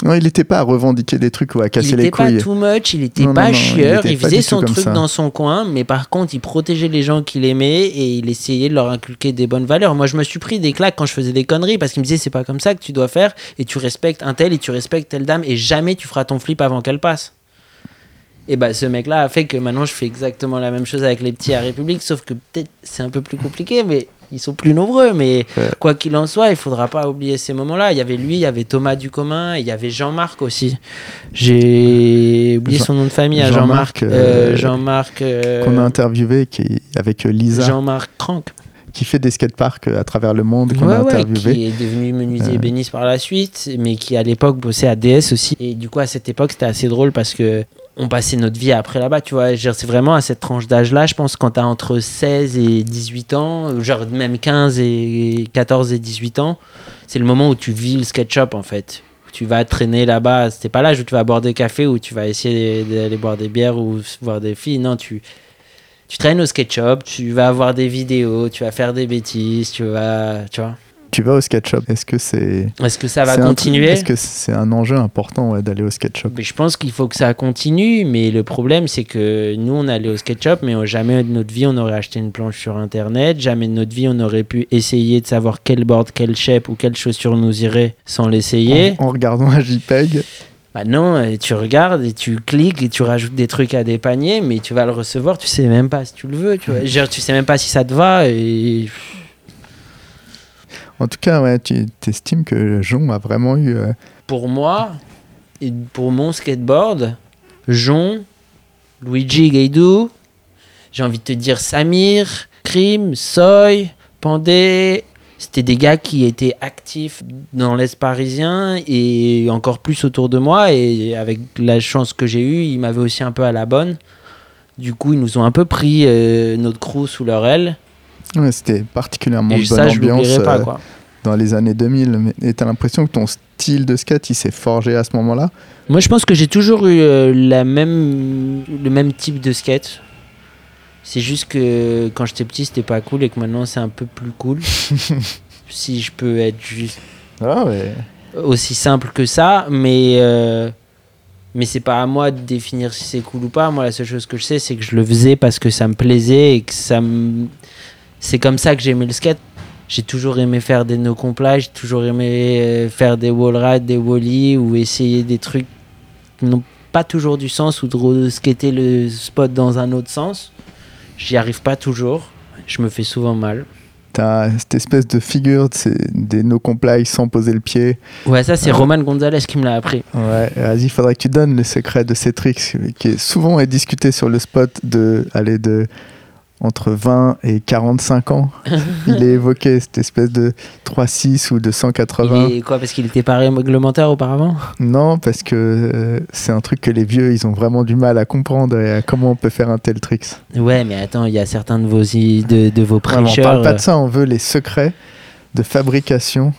Speaker 1: Non, il était pas à revendiquer des trucs ou à
Speaker 2: il
Speaker 1: casser les
Speaker 2: pas
Speaker 1: couilles.
Speaker 2: too much, il était
Speaker 1: Non, non,
Speaker 2: pas
Speaker 1: non, il
Speaker 2: chieur, il,
Speaker 1: pas
Speaker 2: faisait son truc dans son coin, mais par contre, il protégeait les gens qu'il aimait et il essayait de leur inculquer des bonnes valeurs. Moi, je me suis pris des claques quand je faisais des conneries parce qu'il me disait c'est pas comme ça que tu dois faire et tu respectes un tel et tu respectes telle dame et jamais tu feras ton flip avant qu'elle passe. Et bah, ce mec-là a fait que maintenant je fais exactement la même chose avec les petits à République, sauf que peut-être c'est un peu plus compliqué, mais ils sont plus nombreux. Mais
Speaker 1: Ouais.
Speaker 2: quoi qu'il en soit, il faudra pas oublier ces moments-là. Il y avait lui, il y avait Thomas Ducommun, et il y avait Jean-Marc aussi. J'ai oublié
Speaker 1: Jean-
Speaker 2: son nom de famille à
Speaker 1: Jean-Marc,
Speaker 2: Jean-Marc.
Speaker 1: euh,
Speaker 2: Euh, euh,
Speaker 1: Qu'on a interviewé qui, avec euh, Lisa,
Speaker 2: Jean-Marc Crank.
Speaker 1: qui fait des skateparks euh, à travers le monde, qu'on
Speaker 2: Ouais,
Speaker 1: a
Speaker 2: ouais,
Speaker 1: interviewé.
Speaker 2: qui est devenu menuisier
Speaker 1: Euh.
Speaker 2: ébéniste par la suite, mais qui à l'époque bossait à DS aussi. Et du coup, à cette époque, c'était assez drôle parce que on passait notre vie après là-bas, tu vois. C'est vraiment à cette tranche d'âge-là, je pense, quand t'as entre 16 et 18 ans, genre même 15 et 14 et 18 ans, c'est le moment où tu vis le sketchup en fait. Tu vas traîner là-bas, c'était pas l'âge où tu vas boire des cafés, où tu vas essayer d'aller boire des bières ou voir des filles. Non, tu, tu traînes au sketchup, tu vas avoir des vidéos, tu vas faire des bêtises, tu vas. Tu vois.
Speaker 1: Tu vas au skate shop. Est-ce que c'est.
Speaker 2: Est-ce que ça va continuer
Speaker 1: Est-ce que c'est un enjeu important ouais, d'aller au skate shop
Speaker 2: Mais Je pense qu'il faut que ça continue, mais le problème c'est que nous on allait au SketchUp, mais jamais de notre vie on aurait acheté une planche sur internet, jamais de notre vie on aurait pu essayer de savoir quel board, quel shape ou quelle chaussure nous irait sans l'essayer.
Speaker 1: en, en regardant un JPEG
Speaker 2: Bah non, euh, tu regardes et tu cliques et tu rajoutes des trucs à des paniers, mais tu vas le recevoir, tu sais même pas si tu le veux, tu vois. Genre, tu sais même pas si ça te va et
Speaker 1: En tout cas, ouais, tu estimes que Jon a vraiment eu. euh,
Speaker 2: pour moi, pour mon skateboard, Jon, Luigi Gaidou, j'ai envie de te dire Samir, Krim, Soy, Pandé, c'était des gars qui étaient actifs dans l'Est parisien et encore plus autour de moi. Et avec la chance que j'ai eue, ils m'avaient aussi un peu à la bonne. Du coup, ils nous ont un peu pris euh, notre crew sous leur aile.
Speaker 1: Ouais, C'était particulièrement
Speaker 2: et ça,
Speaker 1: bonne
Speaker 2: je
Speaker 1: ambiance
Speaker 2: pas.
Speaker 1: euh,
Speaker 2: Quoi.
Speaker 1: dans les années 2000. Mais- Et t'as l'impression que ton style de skate, il s'est forgé à ce moment-là?
Speaker 2: Moi, je pense que j'ai toujours eu euh, la même, le même type de skate. C'est juste que quand j'étais petit, c'était pas cool et que maintenant, c'est un peu plus cool. si je peux être juste
Speaker 1: Ah ouais.
Speaker 2: aussi simple que ça, mais euh, mais c'est pas à moi de définir si c'est cool ou pas. Moi, la seule chose que je sais, c'est que je le faisais parce que ça me plaisait et que ça me... c'est comme ça que j'aimais le skate. j'ai toujours aimé faire des no comply, j'ai toujours aimé euh, faire des wall rides, des wallies ou essayer des trucs qui n'ont pas toujours du sens ou de skater le spot dans un autre sens. J'y arrive pas toujours. Je me fais souvent mal.
Speaker 1: T'as cette espèce de figure des no comply sans poser le pied.
Speaker 2: Ouais, ça c'est Roman Gonzalez qui me l'a appris.
Speaker 1: Ouais, vas-y, il faudrait que tu donnes le secret de ces tricks qui est souvent est discuté sur le spot de aller de entre 20 et 45 ans. il est évoqué cette espèce de 3,6 ou de 180.
Speaker 2: Et quoi, parce qu'il était pas réglementaire auparavant?
Speaker 1: Non, parce que euh, c'est un truc que les vieux, ils ont vraiment du mal à comprendre et à comment on peut faire un tel trick.
Speaker 2: Ouais, mais attends, il y a certains de vos, de, de vos prêcheurs...
Speaker 1: on parle pas de ça, on veut les secrets de fabrication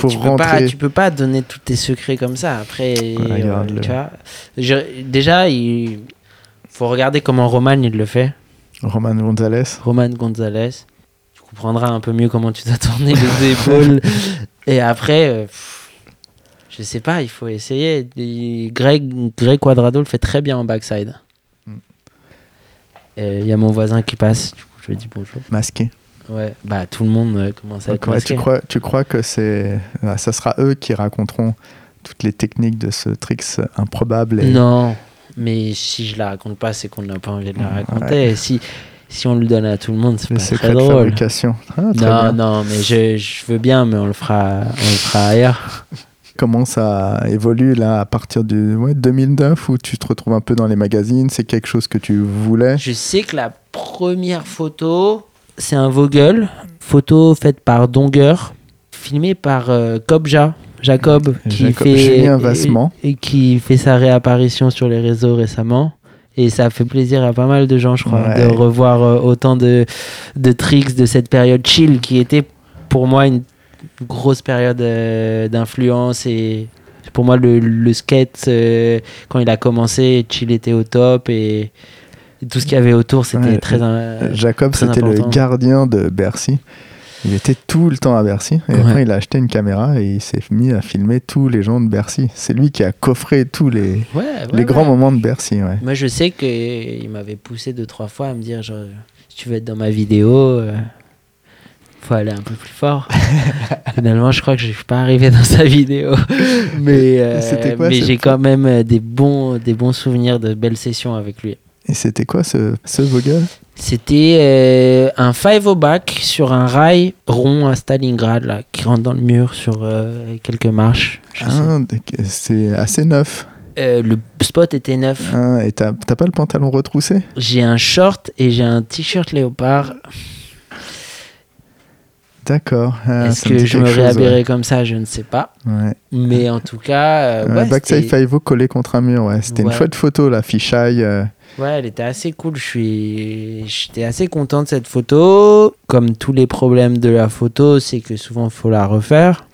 Speaker 1: pour
Speaker 2: tu
Speaker 1: rentrer.
Speaker 2: Peux pas, tu peux pas donner tous tes secrets comme ça. Après, euh, tu vois, déjà, il faut regarder comment Roman il le fait.
Speaker 1: Roman Gonzalez.
Speaker 2: Roman Gonzalez. Tu comprendras un peu mieux comment tu dois tourner les épaules. Et après, euh, je sais pas, il faut essayer. Greg, Greg Quadrado le fait très bien en backside. Mm. Il y a mon voisin qui passe, du coup je lui dis bonjour.
Speaker 1: Masqué.
Speaker 2: Ouais, bah tout le monde euh, commence à être masqué.
Speaker 1: Tu crois, tu crois que c'est, euh, ça sera eux qui raconteront toutes les techniques de ce tricks improbable et...
Speaker 2: Non, mais si je la raconte pas, c'est qu'on n'a pas envie de la raconter. si, si on le donne à tout le monde, c'est pas très drôle.
Speaker 1: fabrication?
Speaker 2: Ah, non, non, mais je, je, veux bien, mais on le fera, on le fera ailleurs.
Speaker 1: Comment ça évolue là à partir du ouais, 2009 où tu te retrouves un peu dans les magazines? C'est quelque chose que tu voulais?
Speaker 2: Je sais que la première photo, c'est un Vogel, photo faite par Donger, filmée par euh, Kobja, Jacob, qui fait et, qui fait sa réapparition sur les réseaux récemment. Et ça fait plaisir à pas mal de gens, je crois, de revoir euh, autant de, de tricks de cette période chill qui était pour moi une grosse période euh, d'influence. Et pour moi, le, le skate, euh, quand il a commencé, chill était au top. Et, tout ce qu'il y avait autour, c'était très.
Speaker 1: Jacob, c'était le gardien de Bercy. Il était tout le temps à Bercy. Et après, il a acheté une caméra et il s'est mis à filmer tous les gens de Bercy. C'est lui qui a coffré tous les, les grands moments de Bercy.
Speaker 2: Moi, je sais qu'il m'avait poussé deux, trois fois à me dire genre, si tu veux être dans ma vidéo, il euh, faut aller un peu plus fort. Finalement, je crois que je ne suis pas arrivé dans sa vidéo. mais euh, mais j'ai quand même euh, des bons, des bons souvenirs de belles sessions avec lui.
Speaker 1: Et c'était quoi ce, ce Vogel
Speaker 2: C'était euh, un five au back sur un rail rond à Stalingrad là, qui rentre dans le mur sur euh, quelques marches.
Speaker 1: Ah, c'est assez neuf.
Speaker 2: Euh, le spot était neuf.
Speaker 1: Ah, et t'as pas le pantalon retroussé?
Speaker 2: J'ai un short et j'ai un t-shirt léopard.
Speaker 1: D'accord.
Speaker 2: Ah, Est-ce que je me réhabillerai comme ça? Je ne sais pas. Ouais. Mais en tout cas.
Speaker 1: Euh, ouais, backside five collé contre un mur, ouais. C'était une chouette photo, la fichaille.
Speaker 2: Ouais, elle était assez cool. Je suis, j'étais assez content de cette photo. Comme tous les problèmes de la photo, c'est que souvent il faut la refaire.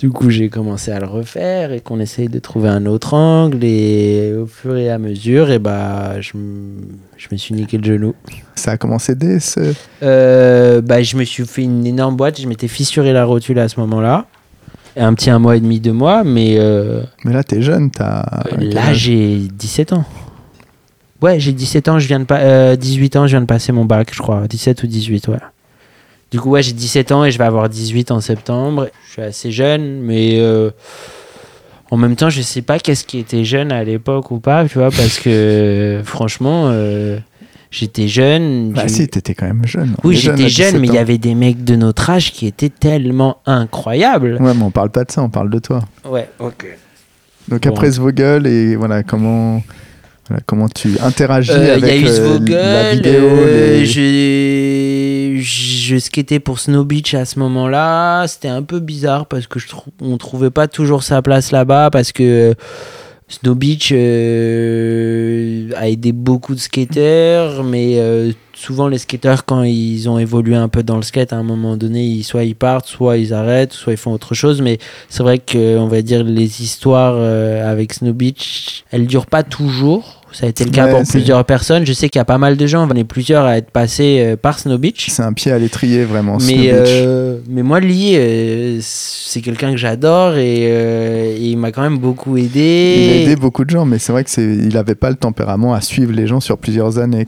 Speaker 2: Du coup, j'ai commencé à le refaire et qu'on essaye de trouver un autre angle. Et au fur et à mesure, et bah, je, je me suis niqué le genou.
Speaker 1: Ça a commencé dès ce.
Speaker 2: Euh, bah, je me suis fait une énorme boîte. Je m'étais fissuré la rotule à ce moment-là. Un petit un mois et demi, deux mois, mais. Euh,
Speaker 1: mais là, t'es jeune, t'as.
Speaker 2: là, j'ai 17 ans. Ouais, j'ai 17 ans, je viens de pas 18 euh, ans, je viens de passer mon bac, je crois. 17 ou 18, ouais. Du coup, ouais, j'ai 17 ans et je vais avoir 18 en septembre. Je suis assez jeune, mais euh, en même temps, je sais pas qu'est-ce qui était jeune à l'époque ou pas, tu vois, parce que franchement, euh, j'étais jeune.
Speaker 1: Bah si, t'étais quand même jeune.
Speaker 2: Oui, j'étais jeune, mais il y avait des mecs de notre âge qui étaient tellement incroyables.
Speaker 1: Ouais, mais on parle pas de ça, on parle de toi.
Speaker 2: Ouais, ok.
Speaker 1: Donc après ce Vogel, et voilà, comment comment tu interagis euh, avec
Speaker 2: y a eu euh, la vidéo euh, Je skatais pour Snow Beach à ce moment-là. C'était un peu bizarre parce que je on trouvait pas toujours sa place là-bas parce que Snow Beach a aidé beaucoup de skateurs, mais souvent les skateurs quand ils ont évolué un peu dans le skate à un moment donné, soit ils partent, soit ils arrêtent, soit ils font autre chose. Mais c'est vrai que on va dire les histoires avec Snow Beach, elles durent pas toujours ça a été le cas pour plusieurs personnes. Je sais qu'il y a pas mal de gens, on est plusieurs à être passés euh, par Snow Beach.
Speaker 1: C'est un pied à l'étrier vraiment.
Speaker 2: Mais, euh, mais moi, Lee, euh, c'est quelqu'un que j'adore et, il m'a quand même beaucoup aidé.
Speaker 1: Il a aidé beaucoup de gens, mais c'est vrai qu'il n'avait pas le tempérament à suivre les gens sur plusieurs années.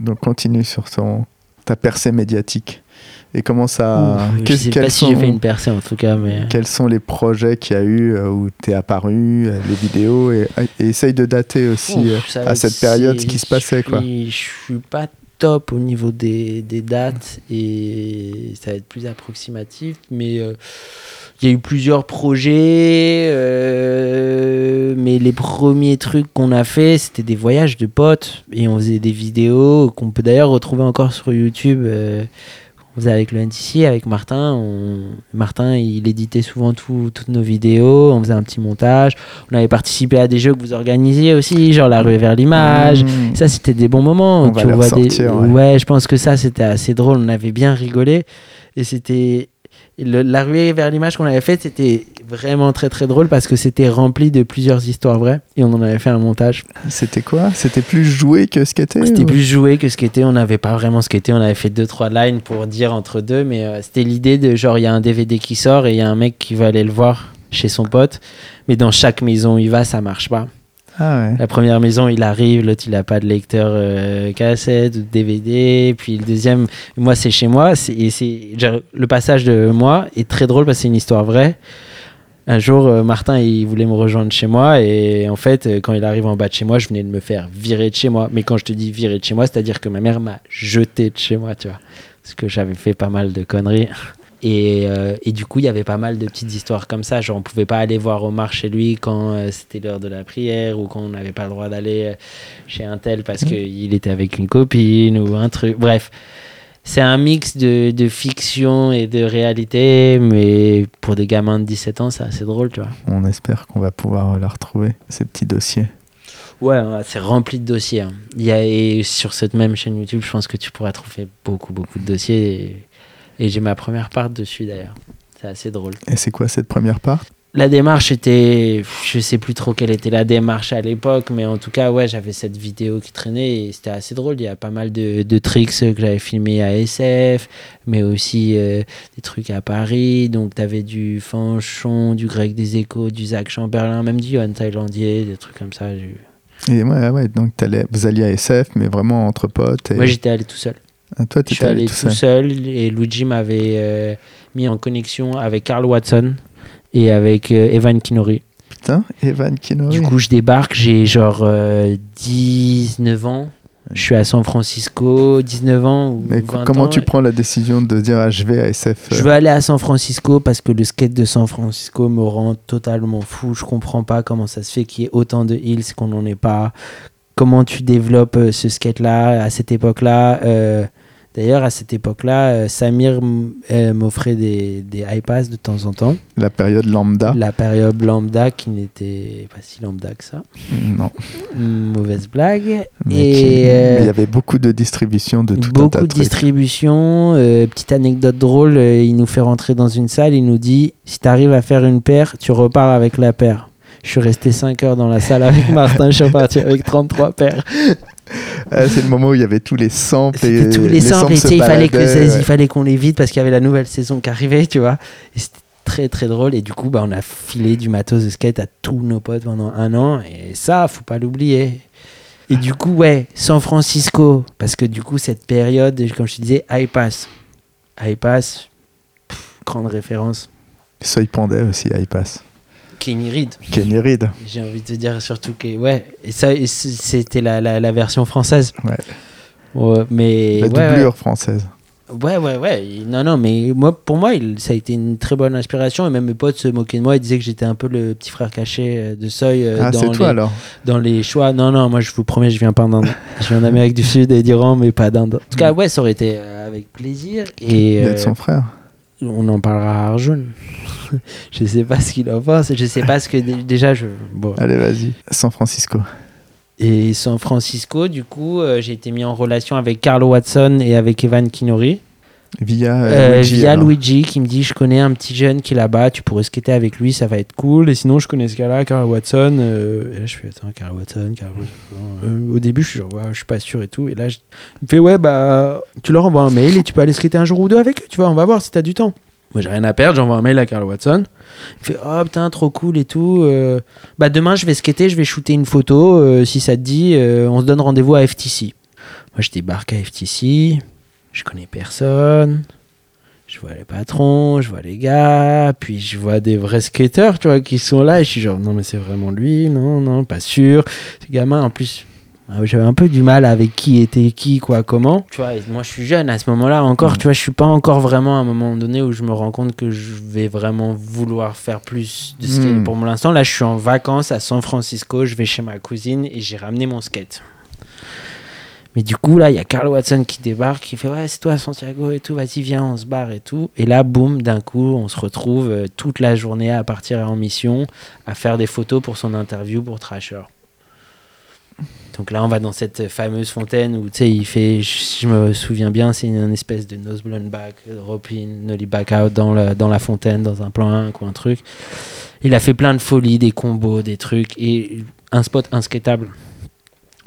Speaker 1: Donc continue sur ton, ta percée médiatique. Et comment ça.
Speaker 2: Ouh, je sais pas si j'ai fait une percée en tout cas, mais.
Speaker 1: Quels sont les projets qu'il y a eu euh, où tu es apparu, euh, les vidéos, et, et essaye de dater aussi euh, à cette période ce qui se passait.
Speaker 2: je
Speaker 1: Quoi.
Speaker 2: suis- Je suis pas top au niveau des, des dates et ça va être plus approximatif, mais euh, il y a eu plusieurs projets, euh, mais les premiers trucs qu'on a fait, c'était des voyages de potes et on faisait des vidéos qu'on peut d'ailleurs retrouver encore sur YouTube. euh, on faisait avec le NTC, avec Martin. on- Martin, il éditait souvent tout- toutes nos vidéos. On faisait un petit montage. On avait participé à des jeux que vous organisiez aussi, genre la rue vers l'image.
Speaker 1: Mmh.
Speaker 2: Ça, c'était des bons moments.
Speaker 1: On va
Speaker 2: tu
Speaker 1: les
Speaker 2: vois des...
Speaker 1: ouais.
Speaker 2: ouais. je pense que ça, c'était assez drôle. On avait bien rigolé. Et c'était. Le- La ruée vers l'image qu'on avait faite, c'était vraiment très très drôle parce que c'était rempli de plusieurs histoires vraies et on en avait fait un montage.
Speaker 1: C'était quoi? C'était plus joué que skater
Speaker 2: C'était
Speaker 1: ou-
Speaker 2: plus joué que ce qu'était. On n'avait pas vraiment ce qu'était. On avait fait deux trois lines pour dire entre deux, mais euh, c'était l'idée de genre il y a un DVD qui sort et il y a un mec qui va aller le voir chez son pote, mais dans chaque maison où il va, ça marche pas.
Speaker 1: Ah.
Speaker 2: La première maison, il arrive, l'autre, il a pas de lecteur euh, cassette ou de DVD. Puis le deuxième, moi, c'est chez moi. Et le passage de moi est très drôle parce que c'est une histoire vraie. Un jour, euh, Martin, il voulait me rejoindre chez moi. Et en fait, euh, quand il arrive en bas de chez moi, je venais de me faire virer de chez moi. Mais quand je te dis virer de chez moi, c'est-à-dire que ma mère m'a jeté de chez moi, tu vois. Parce que j'avais fait pas mal de conneries. Et, euh, et du coup, il y avait pas mal de petites histoires comme ça. Genre, on pouvait pas aller voir Omar chez lui quand euh, c'était l'heure de la prière ou quand on n'avait pas le droit d'aller euh, chez un tel parce qu'il était avec une copine ou un truc. Bref, c'est un mix de, de fiction et de réalité, mais pour des gamins de 17 ans, c'est assez drôle, tu vois.
Speaker 1: On espère qu'on va pouvoir la retrouver, ces petits dossiers.
Speaker 2: Ouais, ouais, c'est rempli de dossiers. hein. Il y a, et sur cette même chaîne YouTube, je pense que tu pourras trouver beaucoup, beaucoup de dossiers. Et, et j'ai ma première part dessus d'ailleurs. C'est assez drôle.
Speaker 1: Et c'est quoi cette première part?
Speaker 2: La démarche était. Je sais plus trop quelle était la démarche à l'époque, mais en tout cas, ouais, j'avais cette vidéo qui traînait et c'était assez drôle. Il y a pas mal de, de tricks que j'avais filmés à SF, mais aussi euh, des trucs à Paris. Donc, t'avais du Fanchon, du Grec des Échos, du Zach Chamberlain, même du Johan Thaïlandier, des trucs comme ça.
Speaker 1: Et ouais, ouais, donc t'allais- vous alliez à SF, mais vraiment entre potes. Et...
Speaker 2: Moi, j'étais allé tout seul.
Speaker 1: Ah, toi,
Speaker 2: Je
Speaker 1: allé
Speaker 2: allé
Speaker 1: tout
Speaker 2: tout
Speaker 1: seul.
Speaker 2: seul et Luigi m'avait euh, mis en connexion avec Carl Watson et avec euh, Evan Kinori.
Speaker 1: Putain, Evan Kinori.
Speaker 2: Du coup, je débarque, j'ai genre euh, 19 ans. Je suis à San Francisco, 19 ans ou
Speaker 1: Mais
Speaker 2: 20
Speaker 1: comment
Speaker 2: ans.
Speaker 1: tu prends la décision de dire ah, je vais à SF
Speaker 2: Je
Speaker 1: euh,
Speaker 2: veux aller à San Francisco parce que le skate de San Francisco me rend totalement fou. Je comprends pas comment ça se fait qu'il y ait autant de hills qu'on n'en ait pas. Comment tu développes euh, ce skate-là à cette époque-là. D'ailleurs, à cette époque-là, euh, Samir euh, m'offrait des, des high pass de temps en temps.
Speaker 1: la période lambda
Speaker 2: La période lambda qui n'était pas si lambda que ça.
Speaker 1: Non.
Speaker 2: Mauvaise blague.
Speaker 1: Mais
Speaker 2: Et euh,
Speaker 1: il y avait beaucoup de distribution de tout un tas
Speaker 2: Beaucoup
Speaker 1: de
Speaker 2: de
Speaker 1: trucs.
Speaker 2: distribution. euh, petite anecdote drôle, il nous fait rentrer dans une salle, il nous dit si tu arrives à faire une paire, tu repars avec la paire. Je suis resté 5 heures dans la salle avec Martin, je suis reparti avec 33 paires.
Speaker 1: Ah, c'est le moment où il y avait tous les samples. Et
Speaker 2: tous les samples, et il fallait que
Speaker 1: baladaient,
Speaker 2: ça-
Speaker 1: ouais.
Speaker 2: il fallait qu'on les vide parce qu'il y avait la nouvelle saison qui arrivait, tu vois. Et c'était très très drôle. Et du coup, bah, on a filé du matos de skate à tous nos potes pendant un an. Et ça, faut pas l'oublier. Et du coup, ouais, San Francisco, parce que du coup, cette période, comme je te disais, high pass. High pass, pff, grande référence.
Speaker 1: Soy Pandey aussi, il passe.
Speaker 2: Kenny Reed.
Speaker 1: Kenny Reed.
Speaker 2: J'ai envie de te dire surtout que, ouais, et ça, c'était la, la, la version française.
Speaker 1: Ouais.
Speaker 2: Ouais, mais
Speaker 1: La
Speaker 2: ouais.
Speaker 1: doublure française.
Speaker 2: Ouais, ouais, ouais. Non, non, mais moi, pour moi, il- ça a été une très bonne inspiration. Et même mes potes se moquaient de moi. Ils disaient que j'étais un peu le petit frère caché euh, de Seuil euh,
Speaker 1: ah,
Speaker 2: dans,
Speaker 1: c'est toi
Speaker 2: les,
Speaker 1: alors
Speaker 2: dans les choix. Non, non, moi, je vous promets, je viens pas d'Inde. je viens d'Amérique du Sud et d'Iran, mais pas d'Inde. En tout cas, ouais, ça aurait été euh, avec plaisir. Et
Speaker 1: d'être
Speaker 2: euh,
Speaker 1: son frère.
Speaker 2: On en parlera à Arjun. je sais pas ce qu'il en pense. Je sais pas ce que. dé- Déjà, je. Bon.
Speaker 1: Allez, vas-y. San Francisco.
Speaker 2: Et San Francisco, du coup, euh, j'ai été mis en relation avec Carl Watson et avec Evan Kinori.
Speaker 1: Via, euh,
Speaker 2: Euh,
Speaker 1: Luigi,
Speaker 2: via
Speaker 1: alors.
Speaker 2: Luigi qui me dit je connais un petit jeune qui est là-bas, tu pourrais skater avec lui, ça va être cool. Et sinon je connais ce gars-là, Carl Watson. euh, et là je fais attends Carl Watson, Carl Watson. Euh, au début je suis genre ouais, je suis pas sûr et tout. Et là je... il me fait ouais bah tu leur envoies un mail et tu peux aller skater un jour ou deux avec eux, tu vois, on va voir si t'as du temps. Moi j'ai rien à perdre, j'envoie un mail à Carl Watson. Il fait oh putain trop cool et tout. bah demain je vais skater, je vais shooter une photo. si ça te dit, on se donne rendez-vous à FTC. Moi je débarque à FTC, je connais personne. je vois les patrons, je vois les gars, puis je vois des vrais skateurs, tu vois, qui sont là, et je suis genre, non, mais c'est vraiment lui, non, non, pas sûr. Ce gamin, en plus, ah j'avais un peu du mal avec qui était qui, quoi, comment. Tu vois, moi je suis jeune à ce moment-là encore, tu vois, je suis pas encore vraiment à un moment donné où je me rends compte que je vais vraiment vouloir faire plus de skate.
Speaker 1: Mm.
Speaker 2: Pour l'instant, là, je suis en vacances à San Francisco, je vais chez ma cousine et j'ai ramené mon skate. Mais du coup, là, il y a Carl Watson qui débarque, qui fait Ouais, c'est toi, Santiago et tout, vas-y, viens, on se barre et tout. Et là, boum, d'un coup, on se retrouve euh, toute la journée à partir en mission, à faire des photos pour son interview pour Trasher. Donc là, on va dans cette fameuse fontaine où, tu sais, il fait, je me souviens bien, c'est une espèce de nose blown back, drop in, nollie back out dans la, dans la fontaine, dans un plan 1 ou un truc. Il a fait plein de folies, des combos, des trucs, et un spot inskatable.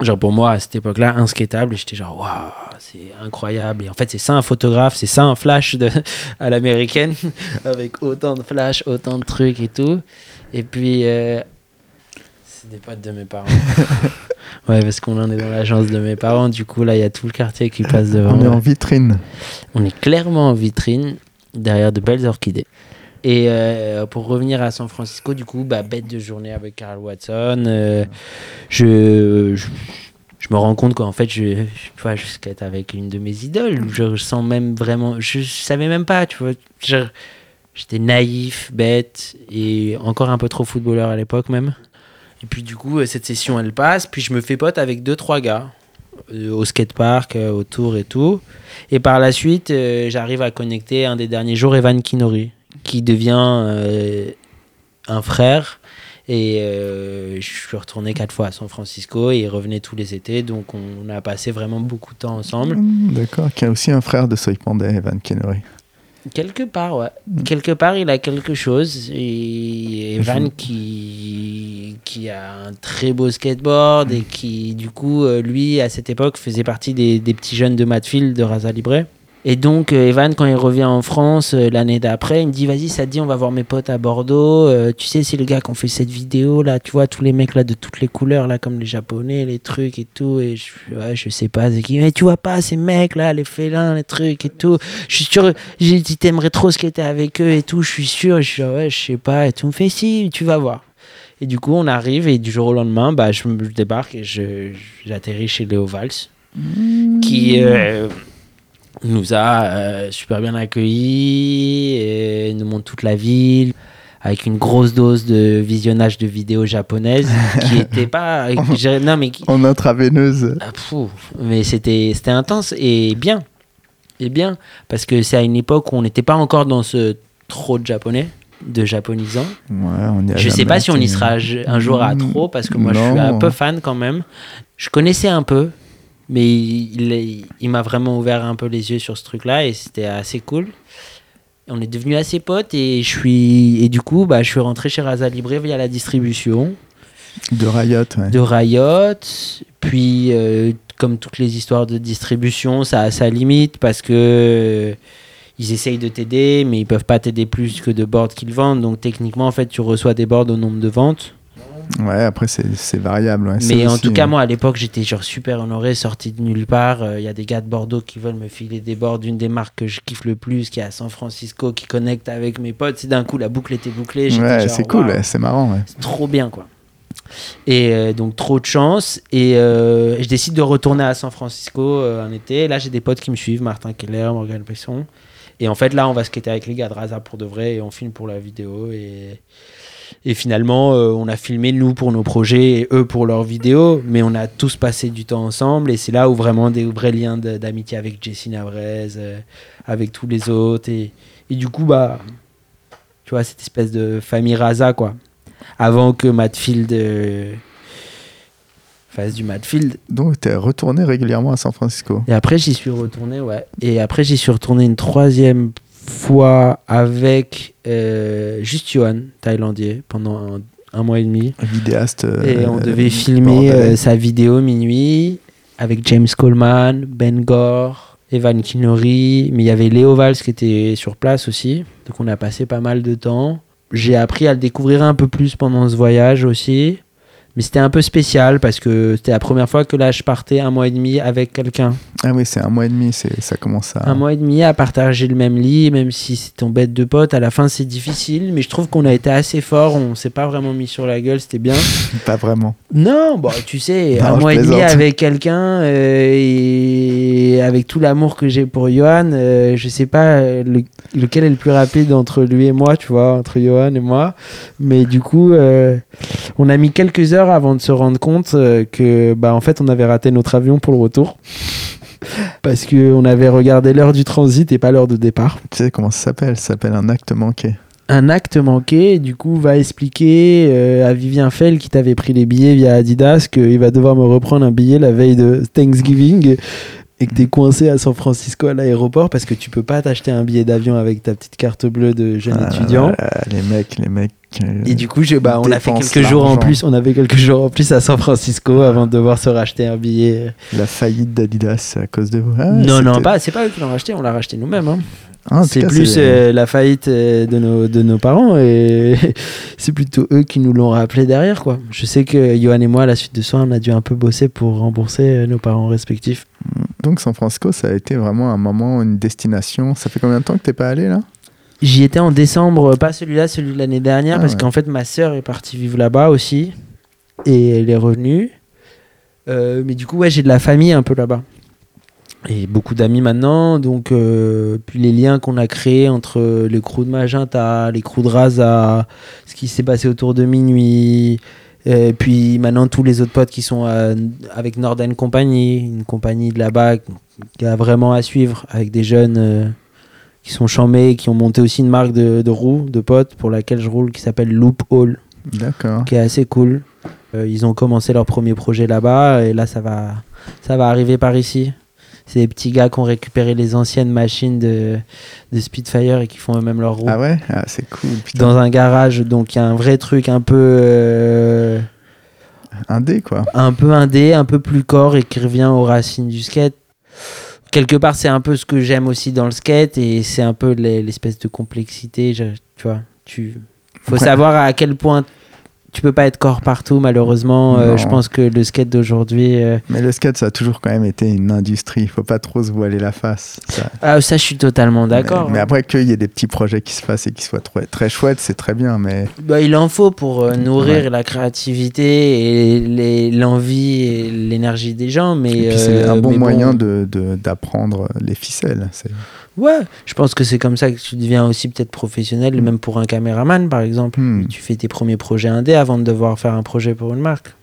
Speaker 2: Genre pour moi, à cette époque-là, inskatable, j'étais genre, waouh, c'est incroyable. Et en fait, c'est ça un photographe, c'est ça un flash de, à l'américaine, avec autant de flash, autant de trucs et tout. Et puis, euh, c'est des potes de mes parents. ouais, parce qu'on en est dans l'agence de mes parents. Du coup, là, il y a tout le quartier qui passe devant.
Speaker 1: On est en vitrine.
Speaker 2: On est clairement en vitrine, derrière de belles orchidées. Et euh, pour revenir à San Francisco, du coup, bah, bête de journée avec Carl Watson. euh, je, me rends compte qu'en fait, je, vois, je skate avec une de mes idoles. Je, sens même vraiment. Je, savais même pas, tu vois. J'étais naïf, bête et encore un peu trop footballeur à l'époque même. Et puis du coup, cette session elle passe, puis je me fais pote avec deux trois gars euh, au skatepark, autour et tout. Et par la suite, j'arrive à connecter un des derniers jours Evan Kinori, qui devient euh, un frère. Et euh, je suis retourné quatre fois à San Francisco et il revenait tous les étés. Donc on a passé vraiment beaucoup de temps ensemble.
Speaker 1: Mm, D'accord, qui a aussi un frère de Soy Pandey, Evan Kennery.
Speaker 2: Quelque part, ouais. Quelque part, il a quelque chose. Et Evan qui, qui a un très beau skateboard et qui, du coup, euh, lui, à cette époque, faisait partie des, des petits jeunes de Matfield de Raza Libre. Et donc, euh, Evan, quand il revient en France euh, l'année d'après, il me dit Vas-y, ça te dit, on va voir mes potes à Bordeaux. Euh, tu sais, c'est le gars qui ont fait cette vidéo là. Tu vois, tous les mecs là de toutes les couleurs, là, comme les japonais, les trucs et tout. Et je, ouais, je sais pas, c'est qui. Mais tu vois pas ces mecs là, les félins, les trucs et tout. Je suis sûr, j'ai dit T'aimerais trop skater avec eux et tout. Je suis sûr. Je suis ouais, je sais pas. Et tout me fait Si, tu vas voir. Et du coup, on arrive et du jour au lendemain, bah, je, débarque et je- j'atterris chez Léo Valls, qui euh, nous a euh, super bien accueillis et nous montre toute la ville avec une grosse dose de visionnage de vidéos japonaises qui était pas j'ai- non mais qui-
Speaker 1: En intraveineuse.
Speaker 2: ah, pfou, mais c'était c'était intense et bien et bien parce que c'est à une époque où on n'était pas encore dans ce trop de japonais de japonisants
Speaker 1: Ouais, on y a
Speaker 2: je sais pas si on y sera un jour à trop parce que moi je suis un peu fan quand même. Je connaissais un peu, mais il, il- il m'a vraiment ouvert un peu les yeux sur ce truc-là et c'était assez cool. On est devenus assez potes et je suis et du coup bah je suis rentré chez Raza Libre via la distribution
Speaker 1: De Riot, ouais.
Speaker 2: de Riot. Puis euh, comme toutes les histoires de distribution, ça a sa limite parce que euh, ils essayent de t'aider, mais ils peuvent pas t'aider plus que de boards qu'ils vendent. Donc techniquement, en fait, tu reçois des boards au nombre de ventes.
Speaker 1: Ouais, après, c'est variable. ouais.
Speaker 2: Mais en
Speaker 1: aussi,
Speaker 2: tout cas, moi, à l'époque, j'étais genre super honoré, sorti de nulle part. Il y a des gars de Bordeaux qui veulent me filer des boards d'une des marques que je kiffe le plus, qui est à San Francisco, qui connecte avec mes potes. C'est d'un coup, la boucle était bouclée.
Speaker 1: Ouais, c'est cool, c'est marrant. Ouais.
Speaker 2: c'est trop bien, quoi. Et euh, donc, trop de chance. Et euh, je décide de retourner à San Francisco euh, un été. Là, j'ai des potes qui me suivent, Martin Keller, Morgan Pesson. Et en fait, là, on va skater avec les gars de Raza pour de vrai et on filme pour la vidéo. Et, et finalement, euh, on a filmé nous pour nos projets et eux pour leurs vidéos. Mais on a tous passé du temps ensemble. Et c'est là où vraiment des vrais liens d'amitié avec Jessie Navrez, euh, avec tous les autres. Et, et du coup, bah, tu vois, cette espèce de famille Raza, quoi. Avant que Matfield euh, fasse du Matfield.
Speaker 1: Donc, tu es retourné régulièrement à San Francisco.
Speaker 2: Et après, j'y suis retourné, ouais. Et après, j'y suis retourné une troisième fois avec euh, juste Johan, thaïlandais, pendant un, un mois et demi.
Speaker 1: Vidéaste.
Speaker 2: Et
Speaker 1: euh,
Speaker 2: on devait filmer euh, sa vidéo minuit avec James Coleman, Ben Gore, Evan Kinori, mais il y avait Léo Valls qui était sur place aussi. Donc on a passé pas mal de temps. J'ai appris à le découvrir un peu plus pendant ce voyage aussi. Mais c'était un peu spécial parce que c'était la première fois que là je partais un mois et demi avec quelqu'un.
Speaker 1: Ah oui, c'est un mois et demi, c'est, ça commence à.
Speaker 2: Un mois et demi à partager le même lit, même si c'est ton bête de pote. À la fin, c'est difficile, mais je trouve qu'on a été assez fort. On s'est pas vraiment mis sur la gueule, c'était bien.
Speaker 1: Pas vraiment.
Speaker 2: Non, bon, tu sais,
Speaker 1: Non,
Speaker 2: un mois et demi avec quelqu'un euh, et avec tout l'amour que j'ai pour Johan, euh, je sais pas euh, le- lequel est le plus rapide entre lui et moi, tu vois, entre Johan et moi. Mais du coup, euh, on a mis quelques heures avant de se rendre compte euh, que, bah, en fait, on avait raté notre avion pour le retour. Parce qu'on avait regardé l'heure du transit et pas l'heure de départ.
Speaker 1: Tu sais comment ça s'appelle? Ça s'appelle un acte manqué.
Speaker 2: Un acte manqué, du coup, va expliquer euh, à Vivien Fell, qui t'avait pris les billets via Adidas, qu'il va devoir me reprendre un billet la veille de Thanksgiving et que t'es coincé à San Francisco à l'aéroport parce que tu peux pas t'acheter un billet d'avion avec ta petite carte bleue de jeune
Speaker 1: Ah,
Speaker 2: étudiant.
Speaker 1: voilà, les mecs, les mecs. euh,
Speaker 2: Et du coup, je, bah, on a fait quelques jours en plus. On avait quelques jours en plus à San Francisco avant de devoir se racheter un billet.
Speaker 1: La faillite d'Adidas, à cause de vous. Ah,
Speaker 2: non, non, pas. C'est pas eux qui l'ont racheté. On l'a racheté nous-mêmes. hein.
Speaker 1: Ah,
Speaker 2: C'est plus euh, la faillite euh, de nos, de nos parents et c'est plutôt eux qui nous l'ont rappelé derrière. quoi. Je sais que Johan et moi, à la suite de ça, on a dû un peu bosser pour rembourser nos parents respectifs.
Speaker 1: Donc San Francisco, ça a été vraiment un moment, une destination. Ça fait combien de temps que t'es pas allé là?
Speaker 2: J'y étais en décembre, pas celui-là, celui de l'année dernière,
Speaker 1: Ah
Speaker 2: parce
Speaker 1: ouais.
Speaker 2: qu'en fait, ma sœur est partie vivre là-bas aussi et elle est revenue. Euh, mais du coup, ouais, j'ai de la famille un peu là-bas. Et beaucoup d'amis maintenant, donc euh, puis les liens qu'on a créés entre les crews de Magenta, les crews de Raza, ce qui s'est passé autour de minuit, et puis maintenant tous les autres potes qui sont euh, avec Norden Company, une compagnie de là-bas qui a vraiment à suivre avec des jeunes euh, qui sont chamés, qui ont monté aussi une marque de, de roues, de potes pour laquelle je roule qui s'appelle Loop Hall,
Speaker 1: D'accord.
Speaker 2: qui est assez cool. Euh, ils ont commencé leur premier projet là-bas et là ça va, ça va arriver par ici. C'est des petits gars qui ont récupéré les anciennes machines de, de Spitfire et qui font eux-mêmes leurs roues
Speaker 1: Ah ouais? Ah, c'est cool. Putain.
Speaker 2: dans un garage. Donc il y a un vrai truc un peu, euh,
Speaker 1: Un dé quoi.
Speaker 2: un peu indé, un peu plus corps et qui revient aux racines du skate. Quelque part, c'est un peu ce que j'aime aussi dans le skate et c'est un peu les- l'espèce de complexité. je- tu vois, tu faut
Speaker 1: Ouais.
Speaker 2: savoir à quel point tu peux pas être corps partout. Malheureusement, Euh, je pense que le skate d'aujourd'hui. euh,
Speaker 1: Mais le skate, ça a toujours quand même été une industrie. Il faut pas trop se voiler la face. Ça-
Speaker 2: Ah, ça, je suis totalement d'accord.
Speaker 1: Mais, mais après qu'il y ait des petits projets qui se fassent et qui soient très, très chouettes, c'est très bien. Mais
Speaker 2: Bah, il en faut pour euh, nourrir
Speaker 1: Ouais.
Speaker 2: la créativité et l'envie et l'énergie des gens. Mais,
Speaker 1: et puis c'est un bon moyen de de- d'apprendre les ficelles. C'est-
Speaker 2: Ouais, je pense que c'est comme ça que tu deviens aussi peut-être professionnel, même pour un caméraman par exemple.
Speaker 1: Hmm.
Speaker 2: Tu fais tes premiers projets indés avant de devoir faire un projet pour une marque.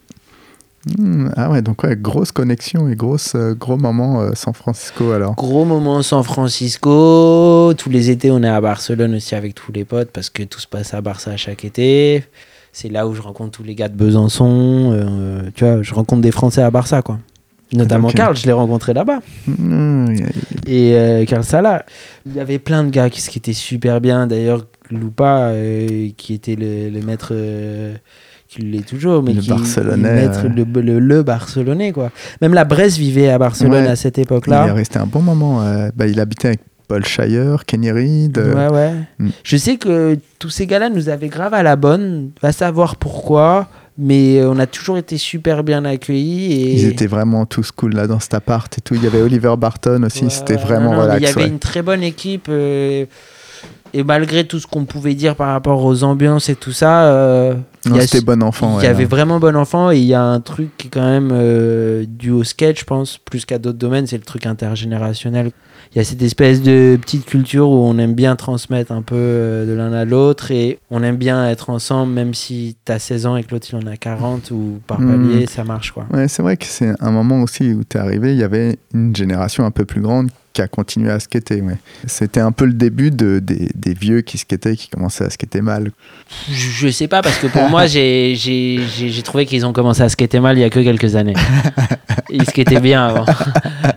Speaker 1: Hmm, ah ouais, donc ouais, grosse connexion et grosse, euh, gros moment euh, San Francisco alors.
Speaker 2: Gros moment San Francisco. Tous les étés, on est à Barcelone aussi avec tous les potes parce que tout se passe à Barça chaque été. C'est là où je rencontre tous les gars de Besançon. euh, tu vois, je rencontre des Français à Barça, quoi. Notamment. Karl, je l'ai rencontré là-bas.
Speaker 1: A-
Speaker 2: Et euh, Karl Sala. Il y avait plein de gars qui, qui étaient super bien. D'ailleurs, Lupa, euh, qui était le, le maître. euh, qui l'est toujours, mais
Speaker 1: Le
Speaker 2: qui
Speaker 1: Barcelonais,
Speaker 2: le, maître, le, le- le Barcelonais, quoi. Même la Bresse vivait à Barcelone
Speaker 1: Ouais.
Speaker 2: à cette
Speaker 1: il est
Speaker 2: époque-là.
Speaker 1: resté un bon moment. bah, il habitait avec Paul Shire, Kenny Reed. euh,
Speaker 2: Ouais, ouais.
Speaker 1: Mm.
Speaker 2: Je sais que tous ces gars-là nous avaient grave à la bonne, va savoir pourquoi, mais euh, on a toujours été super bien accueillis. Et...
Speaker 1: Ils étaient vraiment tous cool là dans cet appart et tout. Il y avait Oliver Barton aussi,
Speaker 2: Ouais,
Speaker 1: c'était vraiment
Speaker 2: non,
Speaker 1: relax.
Speaker 2: Il y avait
Speaker 1: ouais.
Speaker 2: une très bonne équipe. euh, et malgré tout ce qu'on pouvait dire par rapport aux ambiances et tout ça, euh,
Speaker 1: c'était bon enfant.
Speaker 2: il
Speaker 1: ouais,
Speaker 2: y avait vraiment bon enfant et il y a un truc qui est quand même euh, dû au sketch, je pense, plus qu'à d'autres domaines, c'est le truc intergénérationnel. Il y a cette espèce de petite culture où on aime bien transmettre un peu euh, de l'un à l'autre et on aime bien être ensemble, même si t'as 16 ans et que l'autre il en a 40 ou par
Speaker 1: Mhm.
Speaker 2: palier, ça marche quoi.
Speaker 1: Ouais, c'est vrai que c'est un moment aussi où tu es arrivé, il y avait une génération un peu plus grande qui a continué à skater. Ouais. C'était un peu le début de, des, des vieux qui skataient, qui commençaient à skater mal.
Speaker 2: Je, je sais pas parce que pour moi j'ai- j'ai trouvé qu'ils ont commencé à skater mal il y a que quelques années. Ils skataient bien avant.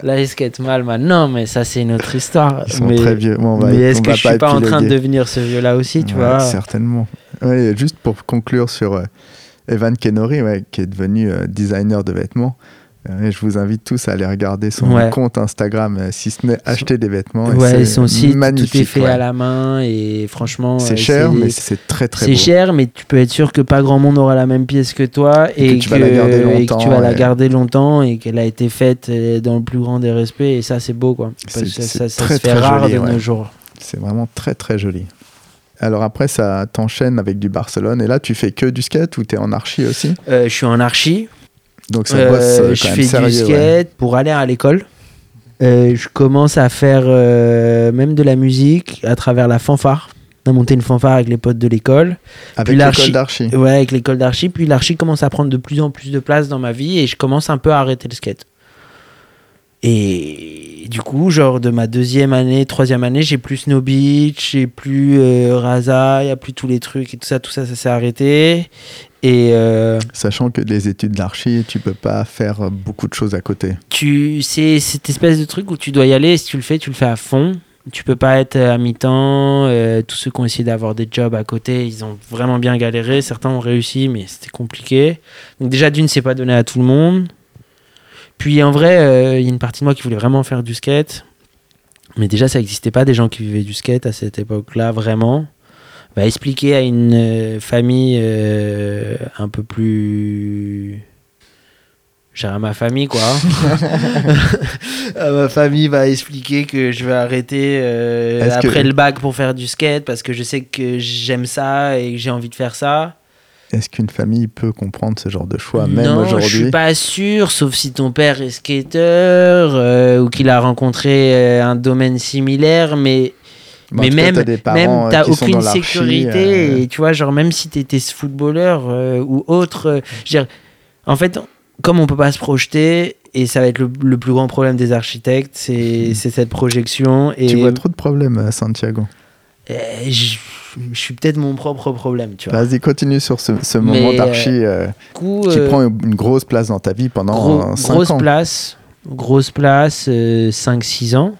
Speaker 2: Là ils skatent mal maintenant, mais ça c'est une autre histoire.
Speaker 1: Ils sont
Speaker 2: mais
Speaker 1: très vieux. Bon,
Speaker 2: mais est-ce que je suis pas en train de devenir ce vieux là aussi, tu
Speaker 1: Ouais,
Speaker 2: vois
Speaker 1: Certainement. Ouais, juste pour conclure sur euh, Evan Kenori, ouais, qui est devenu euh, designer de vêtements. Et je vous invite tous à aller regarder son
Speaker 2: Ouais.
Speaker 1: compte Instagram, euh, si ce n'est acheter des vêtements. et
Speaker 2: Ouais,
Speaker 1: c'est
Speaker 2: son site,
Speaker 1: magnifique.
Speaker 2: tout est fait
Speaker 1: ouais.
Speaker 2: à la main et franchement.
Speaker 1: C'est
Speaker 2: euh,
Speaker 1: cher, mais c'est très très
Speaker 2: C'est cher, mais tu peux être sûr que pas grand monde aura la même pièce que toi et,
Speaker 1: que tu vas la garder
Speaker 2: et que
Speaker 1: longtemps,
Speaker 2: tu vas la garder longtemps et qu'elle a été faite euh, dans le plus grand des respects et ça c'est beau quoi.
Speaker 1: C'est-
Speaker 2: Parce que ça, ça
Speaker 1: très,
Speaker 2: se fait
Speaker 1: très
Speaker 2: rare
Speaker 1: joli,
Speaker 2: de nos jours.
Speaker 1: C'est vraiment très très joli. Alors après, ça t'enchaîne avec du Barcelone. Et là, tu fais que du skate ou t'es en archi aussi?
Speaker 2: Euh, je suis en archi,
Speaker 1: Donc ça
Speaker 2: Euh,
Speaker 1: bosse euh, quand
Speaker 2: je
Speaker 1: même
Speaker 2: fais
Speaker 1: sérieux.
Speaker 2: du
Speaker 1: ouais.
Speaker 2: skate pour aller à l'école. Euh, je commence à faire euh, même de la musique à travers la fanfare. On a monté une fanfare avec les potes de l'école.
Speaker 1: Avec l'école d'archi.
Speaker 2: Ouais, avec l'école d'archi. Puis l'archi commence à prendre de plus en plus de place dans ma vie et je commence un peu à arrêter le skate. Et du coup, genre de ma deuxième année, troisième année, j'ai plus Snow Beach, j'ai plus euh, Raza, il a plus tous les trucs et tout ça, tout ça, ça s'est arrêté. Et euh,
Speaker 1: Sachant que les études d'archi, tu peux pas faire beaucoup de choses à côté.
Speaker 2: tu c'est cette espèce de truc où tu dois y aller, si tu le fais, tu le fais à fond. Tu peux pas être à mi-temps. euh, tous ceux qui ont essayé d'avoir des jobs à côté, ils ont vraiment bien galéré. Certains ont réussi, mais c'était compliqué. Donc déjà d'une, c'est pas donné à tout le monde. Puis en vrai, euh, il y a une partie de moi qui voulait vraiment faire du skate. Mais déjà, ça n'existait pas des gens qui vivaient du skate à cette époque-là, vraiment. Bah, expliquer à une euh, famille euh, un peu plus. Genre à ma famille, quoi. à ma famille va expliquer que je vais arrêter euh,
Speaker 1: que-
Speaker 2: après le bac pour faire du skate parce que je sais que j'aime ça et que j'ai envie de faire ça.
Speaker 1: Est-ce qu'une famille peut comprendre ce genre de choix, même
Speaker 2: non, je
Speaker 1: aujourd'hui?
Speaker 2: suis pas sûr, sauf si ton père est skater euh, ou qu'il a rencontré euh, un domaine similaire, mais mais
Speaker 1: tout cas,
Speaker 2: même,
Speaker 1: t'as
Speaker 2: même
Speaker 1: euh,
Speaker 2: t'as aucune sécurité.
Speaker 1: euh,
Speaker 2: Et tu vois, genre, même si t'étais footballeur euh, ou autre, euh, je veux dire, en fait, comme on peut pas se projeter, et ça va être le, le plus grand problème des architectes, c'est c'est cette projection. Et
Speaker 1: Tu vois trop de problèmes à Santiago.
Speaker 2: euh, je je suis peut-être mon propre problème, tu vois.
Speaker 1: Vas-y, continue sur ce, ce moment
Speaker 2: Mais,
Speaker 1: d'archi euh,
Speaker 2: coup,
Speaker 1: qui
Speaker 2: euh,
Speaker 1: prend une grosse place dans ta vie pendant
Speaker 2: Gros-
Speaker 1: 5
Speaker 2: grosse
Speaker 1: ans.
Speaker 2: place, grosse place, 5-6 ans.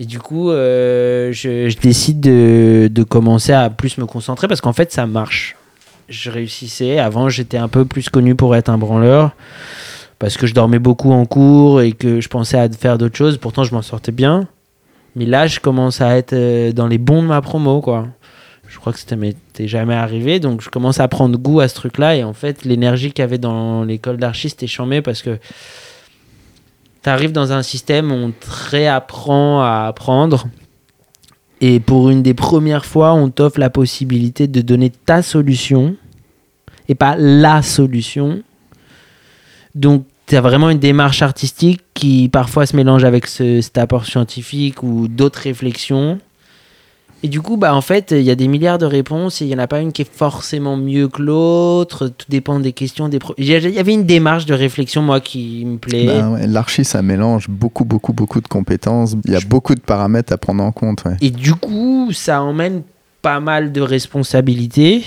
Speaker 2: Et du coup, euh, je, décide de, de commencer à plus me concentrer parce qu'en fait, ça marche. Je réussissais. Avant, j'étais un peu plus connu pour être un branleur parce que je dormais beaucoup en cours et que je pensais à faire d'autres choses. Pourtant, je m'en sortais bien. Mais là, je commence à être euh, dans les bons de ma promo, quoi. Je crois que ça m'était jamais arrivé, donc je commence à prendre goût à ce truc-là. Et en fait, l'énergie qu'il y avait dans l'école d'archi, c'était chambé parce que tu arrives dans un système où on réapprend à apprendre. Et pour une des premières fois, on t'offre la possibilité de donner ta solution et pas la solution. Donc, tu as vraiment une démarche artistique qui parfois se mélange avec ce, cet apport scientifique ou d'autres réflexions. Et du coup, bah, en fait, il y a des milliards de réponses et il n'y en a pas une qui est forcément mieux que l'autre. Tout dépend des questions. Des Il y avait une démarche de réflexion, moi, qui me plaît.
Speaker 1: Ben ouais, L'archi, ça mélange beaucoup, beaucoup, beaucoup de compétences. Il y a beaucoup de paramètres à prendre en compte. ouais.
Speaker 2: Et du coup, ça emmène pas mal de responsabilités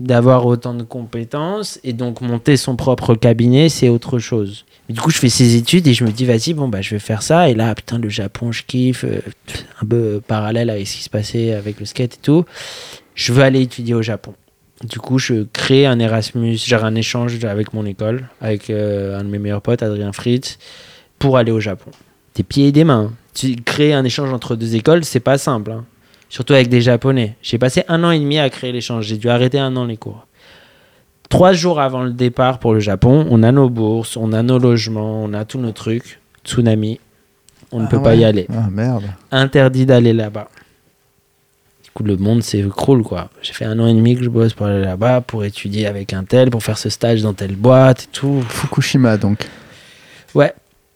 Speaker 2: d'avoir autant de compétences et donc monter son propre cabinet, c'est autre chose. Du coup, je fais ces études et je me dis, vas-y, bon, bah, je vais faire ça. Et là, putain, le Japon, je kiffe. euh, un peu parallèle avec ce qui se passait avec le skate et tout. Je veux aller étudier au Japon. Du coup, je crée un Erasmus, genre un échange avec mon école, avec euh, un de mes meilleurs potes, Adrien Fritz, pour aller au Japon. Des pieds et des mains. Tu crées un échange entre deux écoles, c'est pas simple. hein. Surtout avec des Japonais. J'ai passé un an et demi à créer l'échange. J'ai dû arrêter un an les cours. Trois jours avant le départ pour le Japon, on a nos bourses, on a nos logements, on a tous nos trucs. Tsunami. On ne
Speaker 1: Ah
Speaker 2: peut pas y aller.
Speaker 1: Ah merde.
Speaker 2: Interdit d'aller là-bas. Du coup, le monde s'écroule, quoi. J'ai fait un an et demi que je bosse pour aller là-bas, pour étudier avec un tel, pour faire ce stage dans telle boîte et tout.
Speaker 1: Fukushima, donc.
Speaker 2: Ouais.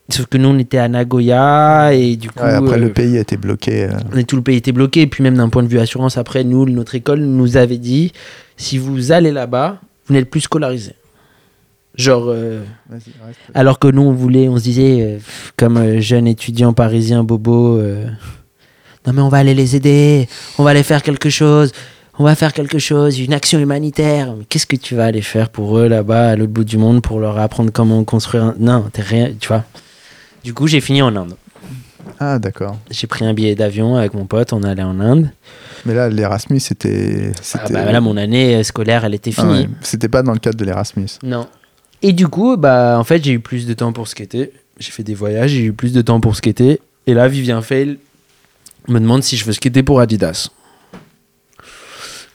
Speaker 2: Sauf que nous, on était à Nagoya et du coup.
Speaker 1: Ouais, après,
Speaker 2: euh,
Speaker 1: le pays a été bloqué. euh,
Speaker 2: tout le pays était bloqué. Et puis même d'un point de vue assurance, après, nous, notre école nous avait dit, si vous allez là-bas, vous n'êtes plus scolarisé. Genre, euh, alors que nous, on voulait, on se disait, euh, comme euh, jeune étudiant parisien bobo, euh, non mais on va aller les aider, on va aller faire quelque chose, on va faire quelque chose, une action humanitaire. Qu'est-ce que tu vas aller faire pour eux là-bas, à l'autre bout du monde, pour leur apprendre comment construire un... Non, t'es rien, tu vois. Du coup, j'ai fini en Inde.
Speaker 1: Ah, d'accord.
Speaker 2: J'ai pris un billet d'avion avec mon pote, on allait en Inde.
Speaker 1: Mais là, l'Erasmus, c'était.
Speaker 2: Ah bah là, mon année euh, scolaire, elle était
Speaker 1: Ah
Speaker 2: finie.
Speaker 1: ouais, C'était pas dans le cadre de l'Erasmus.
Speaker 2: Non. Et du coup, bah, en fait, j'ai eu plus de temps pour skater. J'ai fait des voyages, j'ai eu plus de temps pour skater. Et là, Vivien Fail me demande si je veux skater pour Adidas.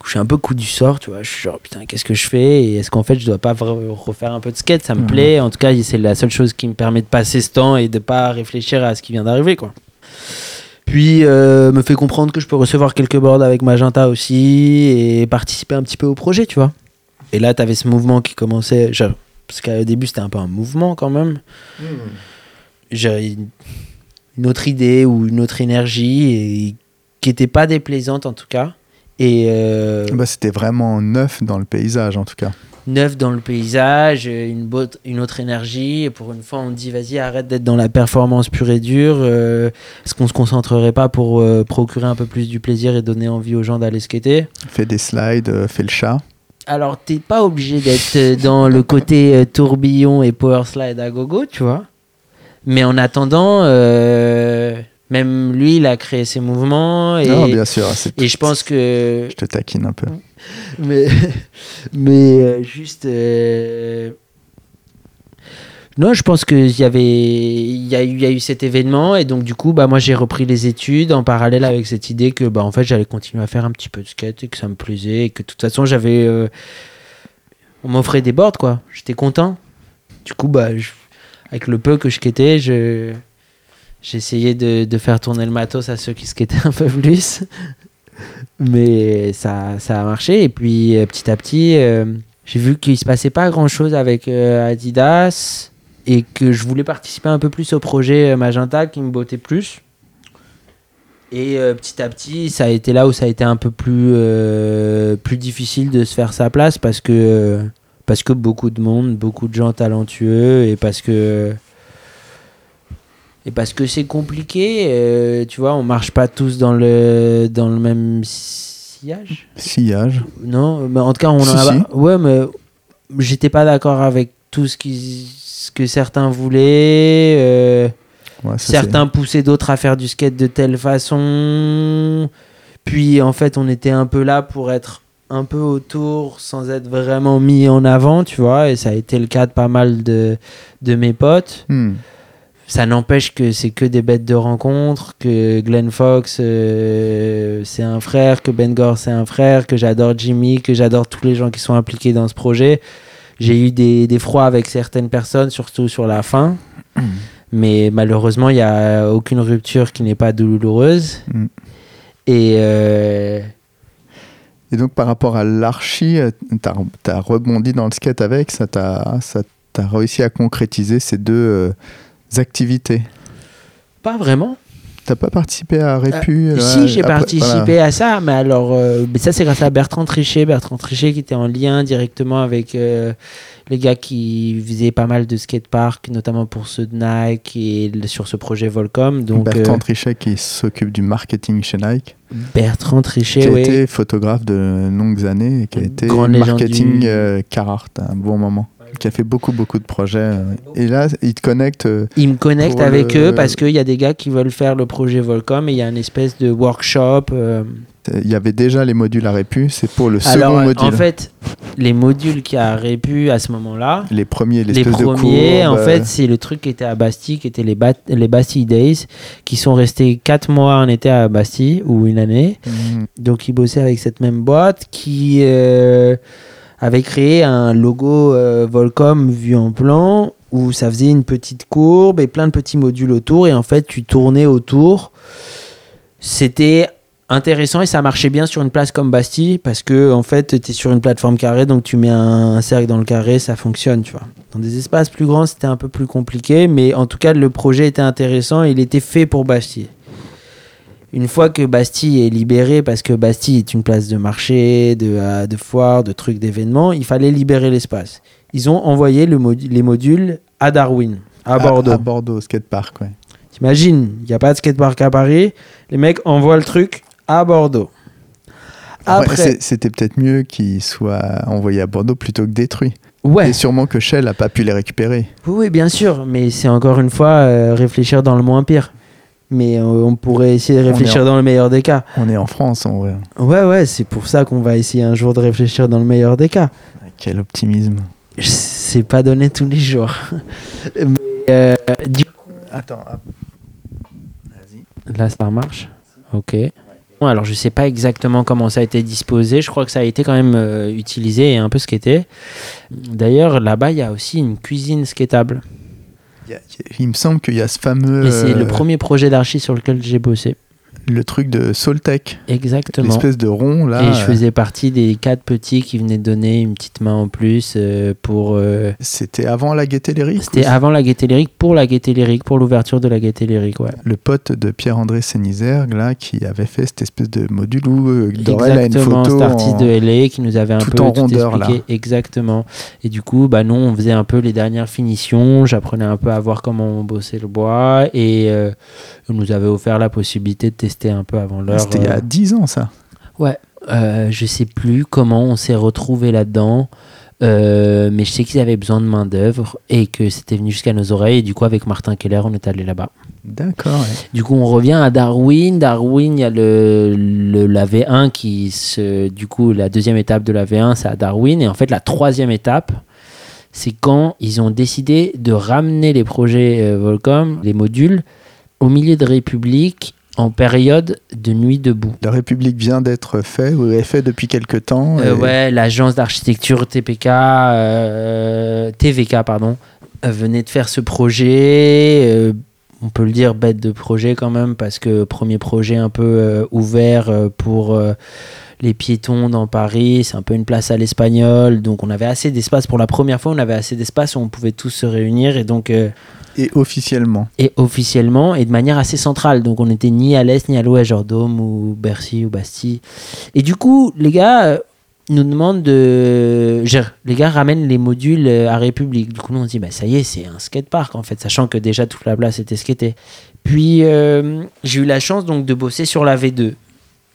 Speaker 2: Je suis un peu coup du sort, tu vois. Je suis genre, putain, qu'est-ce que je fais Et est-ce qu'en fait, je dois pas refaire un peu de skate? Ça me plaît. En tout cas, c'est la seule chose qui me permet de passer ce temps et de pas réfléchir à ce qui vient d'arriver, quoi. Puis, euh, me fait comprendre que je peux recevoir quelques boards avec Magenta aussi et participer un petit peu au projet, tu vois. Et là, tu avais ce mouvement qui commençait. Genre, parce qu'au début, c'était un peu un mouvement quand même. Hmm. J'ai une autre idée ou une autre énergie et qui n'était pas déplaisante en tout cas. Et euh,
Speaker 1: bah, c'était vraiment neuf dans le paysage en tout cas.
Speaker 2: Neuf dans le paysage, une, une autre énergie. Et pour une fois, on dit vas-y, arrête d'être dans la performance pure et dure. Euh, est-ce qu'on se concentrerait pas pour euh, procurer un peu plus du plaisir et donner envie aux gens d'aller skater?
Speaker 1: Fais des slides, fais le chat.
Speaker 2: Alors, t'es pas obligé d'être dans le côté tourbillon et power slide à gogo, tu vois. Mais en attendant, même lui, il a créé ses mouvements. Et,
Speaker 1: non, bien sûr.
Speaker 2: Et je pense que.
Speaker 1: Je te taquine un peu.
Speaker 2: Mais, mais euh, juste. Euh, non, je pense qu'il y avait, il y, a eu, il y a eu cet événement et donc du coup, bah moi j'ai repris les études en parallèle avec cette idée que bah en fait j'allais continuer à faire un petit peu de skate et que ça me plaisait et que de toute façon j'avais, on m'offrait des boards quoi, j'étais content. Du coup bah je, avec le peu que je skatais, je, j'essayais de, de, faire tourner le matos à ceux qui skataient un peu plus. Mais ça, ça a marché. Et puis euh, petit à petit, euh, j'ai vu qu'il se passait pas grand chose avec euh, Adidas et que je voulais participer un peu plus au projet Magenta qui me bottait plus. Et petit à petit, ça a été là où ça a été un peu plus, plus difficile de se faire sa place parce que parce que beaucoup de monde, beaucoup de gens talentueux et parce que et parce que c'est compliqué, euh, tu vois, on marche pas tous dans le dans le même sillage.
Speaker 1: Sillage.
Speaker 2: Non, mais en tout cas on a ouais mais j'étais pas d'accord avec tout ce qui ce que certains voulaient euh, certains poussaient d'autres à faire du skate de telle façon. Puis en fait, on était un peu là pour être un peu autour sans être vraiment mis en avant, tu vois, et ça a été le cas de pas mal de, de mes potes. Hmm. Ça n'empêche que c'est que des bêtes de rencontre, que Glenn Fox euh, c'est un frère, que Ben Gore c'est un frère, que j'adore Jimmy, que j'adore tous les gens qui sont impliqués dans ce projet. J'ai eu des, des, froids avec certaines personnes, surtout sur la fin. Hmm. Mais malheureusement, il n'y a aucune rupture qui n'est pas douloureuse. Hmm. Et, euh,
Speaker 1: et donc, par rapport à l'archi, euh, tu as, rebondi dans le skate avec, ça t'a réussi à concrétiser ces deux euh, activités
Speaker 2: Pas vraiment.
Speaker 1: T'as pas participé à Répu
Speaker 2: euh, Si, j'ai participé à ça, mais alors, mais ça c'est grâce à Bertrand Trichet. Bertrand Trichet qui était en lien directement avec les gars qui faisaient pas mal de skateparks, notamment pour ceux de Nike et sur ce projet Volcom. Donc,
Speaker 1: Bertrand euh, Trichet qui s'occupe du marketing chez Nike.
Speaker 2: Bertrand Trichet,
Speaker 1: qui a été photographe de longues années et qui a été marketing du... Euh, Carhartt à un bon moment qui a fait beaucoup beaucoup de projets euh, et là il te connecte
Speaker 2: il me connecte avec eux parce qu'il y a des gars qui veulent faire le projet Volcom et il y a une espèce de workshop
Speaker 1: il y avait déjà les modules à Répu, c'est pour le second module.
Speaker 2: En fait, les modules qui a Répu à ce moment-là,
Speaker 1: les premiers,
Speaker 2: les premiers, en fait, c'est le truc qui était à Bastille, qui était les, les Bastille Days, qui sont restés 4 mois en été à Bastille ou une année. Mhm. Donc, ils bossaient avec cette même boîte qui euh, avait créé un logo euh, Volcom vu en plan où ça faisait une petite courbe et plein de petits modules autour. Et en fait, tu tournais autour. C'était intéressant et ça marchait bien sur une place comme Bastille parce que en fait tu es sur une plateforme carrée donc tu mets un, cercle dans le carré ça fonctionne tu vois dans des espaces plus grands c'était un peu plus compliqué mais en tout cas le projet était intéressant et il était fait pour Bastille une fois que Bastille est libéré parce que Bastille est une place de marché de, euh, de foire de trucs d'événements il fallait libérer l'espace ils ont envoyé le les modules à Darwin à Bordeaux
Speaker 1: à, Bordeaux skatepark ouais
Speaker 2: T'imagines, il n'y a pas de skatepark à Paris, les mecs envoient le truc à Bordeaux.
Speaker 1: Après, c'était peut-être mieux qu'ils soient envoyés à Bordeaux plutôt que détruits.
Speaker 2: Ouais.
Speaker 1: Et sûrement que Shell n'a pas pu les récupérer.
Speaker 2: Oui, bien sûr, mais c'est encore une fois euh, réfléchir dans le moins pire. Mais euh, on pourrait essayer de réfléchir dans le meilleur des cas.
Speaker 1: On est en France, en vrai.
Speaker 2: Ouais, ouais, c'est pour ça qu'on va essayer un jour de réfléchir dans le meilleur des cas.
Speaker 1: Quel optimisme.
Speaker 2: c'est pas donné tous les jours. Mais, euh, du
Speaker 1: Attends, hop. Vas-y.
Speaker 2: Là, ça marche Ok. Alors, je sais pas exactement comment ça a été disposé. Je crois que ça a été quand même euh, utilisé et un peu skaté. D'ailleurs, là-bas, il y a aussi une cuisine skatable.
Speaker 1: Il, me semble qu'il y a ce fameux.
Speaker 2: Et c'est
Speaker 1: euh,
Speaker 2: le premier projet d'archi sur lequel j'ai bossé.
Speaker 1: Le truc de Soltec.
Speaker 2: Exactement.
Speaker 1: L'espèce de rond là.
Speaker 2: et je
Speaker 1: euh,
Speaker 2: faisais partie des quatre petits qui venaient donner une petite main en plus euh, pour. euh,
Speaker 1: C'était avant la Gaieté Lyrique
Speaker 2: C'était avant la Gaieté Lyrique, pour la Gaieté Lyrique, pour l'ouverture de la Gaieté Lyrique, ouais.
Speaker 1: Le pote de Pierre-André Sénizergue là qui avait fait cette espèce de module où euh, Dorel a une photo.
Speaker 2: cet artiste
Speaker 1: en-
Speaker 2: de LA qui nous avait un
Speaker 1: tout
Speaker 2: peu
Speaker 1: en
Speaker 2: tout
Speaker 1: rondeur,
Speaker 2: expliqué. Exactement. Et du coup, bah, nous, on faisait un peu les dernières finitions. J'apprenais un peu à voir comment on bossait le bois. Et on nous avait offert la possibilité de tester un peu avant l'heure.
Speaker 1: C'était il y
Speaker 2: euh,
Speaker 1: a 10 ans ça.
Speaker 2: Ouais, euh, je sais plus comment on s'est retrouvé là-dedans, euh, mais je sais qu'ils avaient besoin de main d'œuvre et que c'était venu jusqu'à nos oreilles. Et du coup, avec Martin Keller, on est allé là-bas.
Speaker 1: D'accord. ouais.
Speaker 2: Du coup, on revient à Darwin. Darwin, il y a le, le- la V1 qui se, du coup, la deuxième étape de la V1, c'est à Darwin. Et en fait, la troisième étape, c'est quand ils ont décidé de ramener les projets euh, Volcom, les modules, au milieu de République en période de nuit debout.
Speaker 1: La République vient d'être fait ou est fait depuis quelques temps.
Speaker 2: Euh, ouais, l'agence d'architecture TPK, euh, TVK, pardon, euh, venait de faire ce projet. euh, on peut le dire bête de projet quand même, parce que premier projet un peu ouvert pour les piétons dans Paris. C'est un peu une place à l'espagnol. Donc on avait assez d'espace. Pour la première fois, on avait assez d'espace où on pouvait tous se réunir. Et donc.
Speaker 1: Et officiellement.
Speaker 2: et officiellement et de manière assez centrale. Donc on n'était ni à l'est ni à l'ouest, genre Dôme ou Bercy ou Bastille. Et du coup, les gars euh, nous demandent de. les gars ramènent les modules euh, à République. Du coup, nous on dit, bah, ça y est, c'est un skatepark en fait, sachant que déjà toute la place était skatée. Puis euh, j'ai eu la chance donc de bosser sur la V2.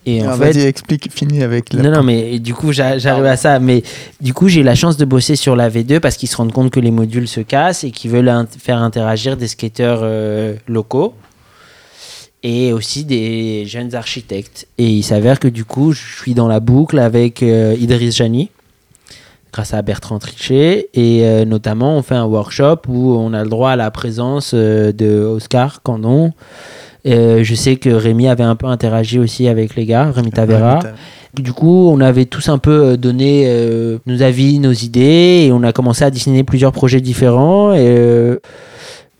Speaker 2: Et en
Speaker 1: Ah,
Speaker 2: fait,
Speaker 1: Vas-y, explique, finis avec la.
Speaker 2: non, non, mais du coup, j'a- j'arrive à ça. Mais du coup, j'ai eu la chance de bosser sur la V2 parce qu'ils se rendent compte que les modules se cassent et qu'ils veulent faire interagir des skateurs euh, locaux et aussi des jeunes architectes. Et il s'avère que du coup, je suis dans la boucle avec euh, Idriss Jani grâce à Bertrand Trichet et euh, notamment on fait un workshop où on a le droit à la présence euh, de Oscar Candon. Euh, je sais que Rémi avait un peu interagi aussi avec les gars, Rémi Tavera. Du coup, on avait tous un peu euh, donné euh, nos avis, nos idées, et on a commencé à dessiner plusieurs projets différents. Et euh,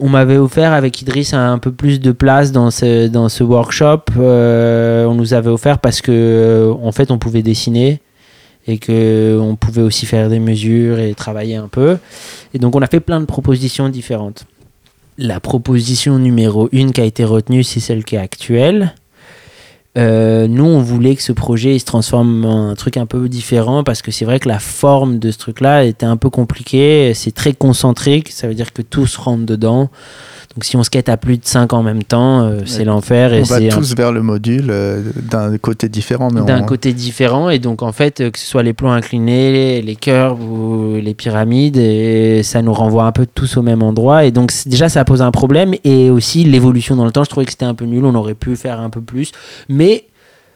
Speaker 2: on m'avait offert avec Idriss un, un peu plus de place dans ce, dans ce workshop. Euh, on nous avait offert parce que euh, en fait, on pouvait dessiner et que on pouvait aussi faire des mesures et travailler un peu. Et donc, on a fait plein de propositions différentes. La proposition numéro une qui a été retenue, c'est celle qui est actuelle. Euh, nous, on voulait que ce projet se transforme en un truc un peu différent parce que c'est vrai que la forme de ce truc-là était un peu compliquée. C'est très concentrique, ça veut dire que tous rentrent dedans. Donc si on skate à plus de 5 en même temps, euh, c'est l'enfer.
Speaker 1: On
Speaker 2: Et
Speaker 1: va
Speaker 2: un-
Speaker 1: tous vers le module euh, d'un côté différent, mais
Speaker 2: d'un
Speaker 1: on-
Speaker 2: côté différent. Et donc en fait, euh, que ce soit les plans inclinés, les, les curves ou les pyramides, et ça nous renvoie un peu tous au même endroit. Et donc déjà, ça pose un problème. Et aussi l'évolution dans le temps, je trouvais que c'était un peu nul. On aurait pu faire un peu plus. Mais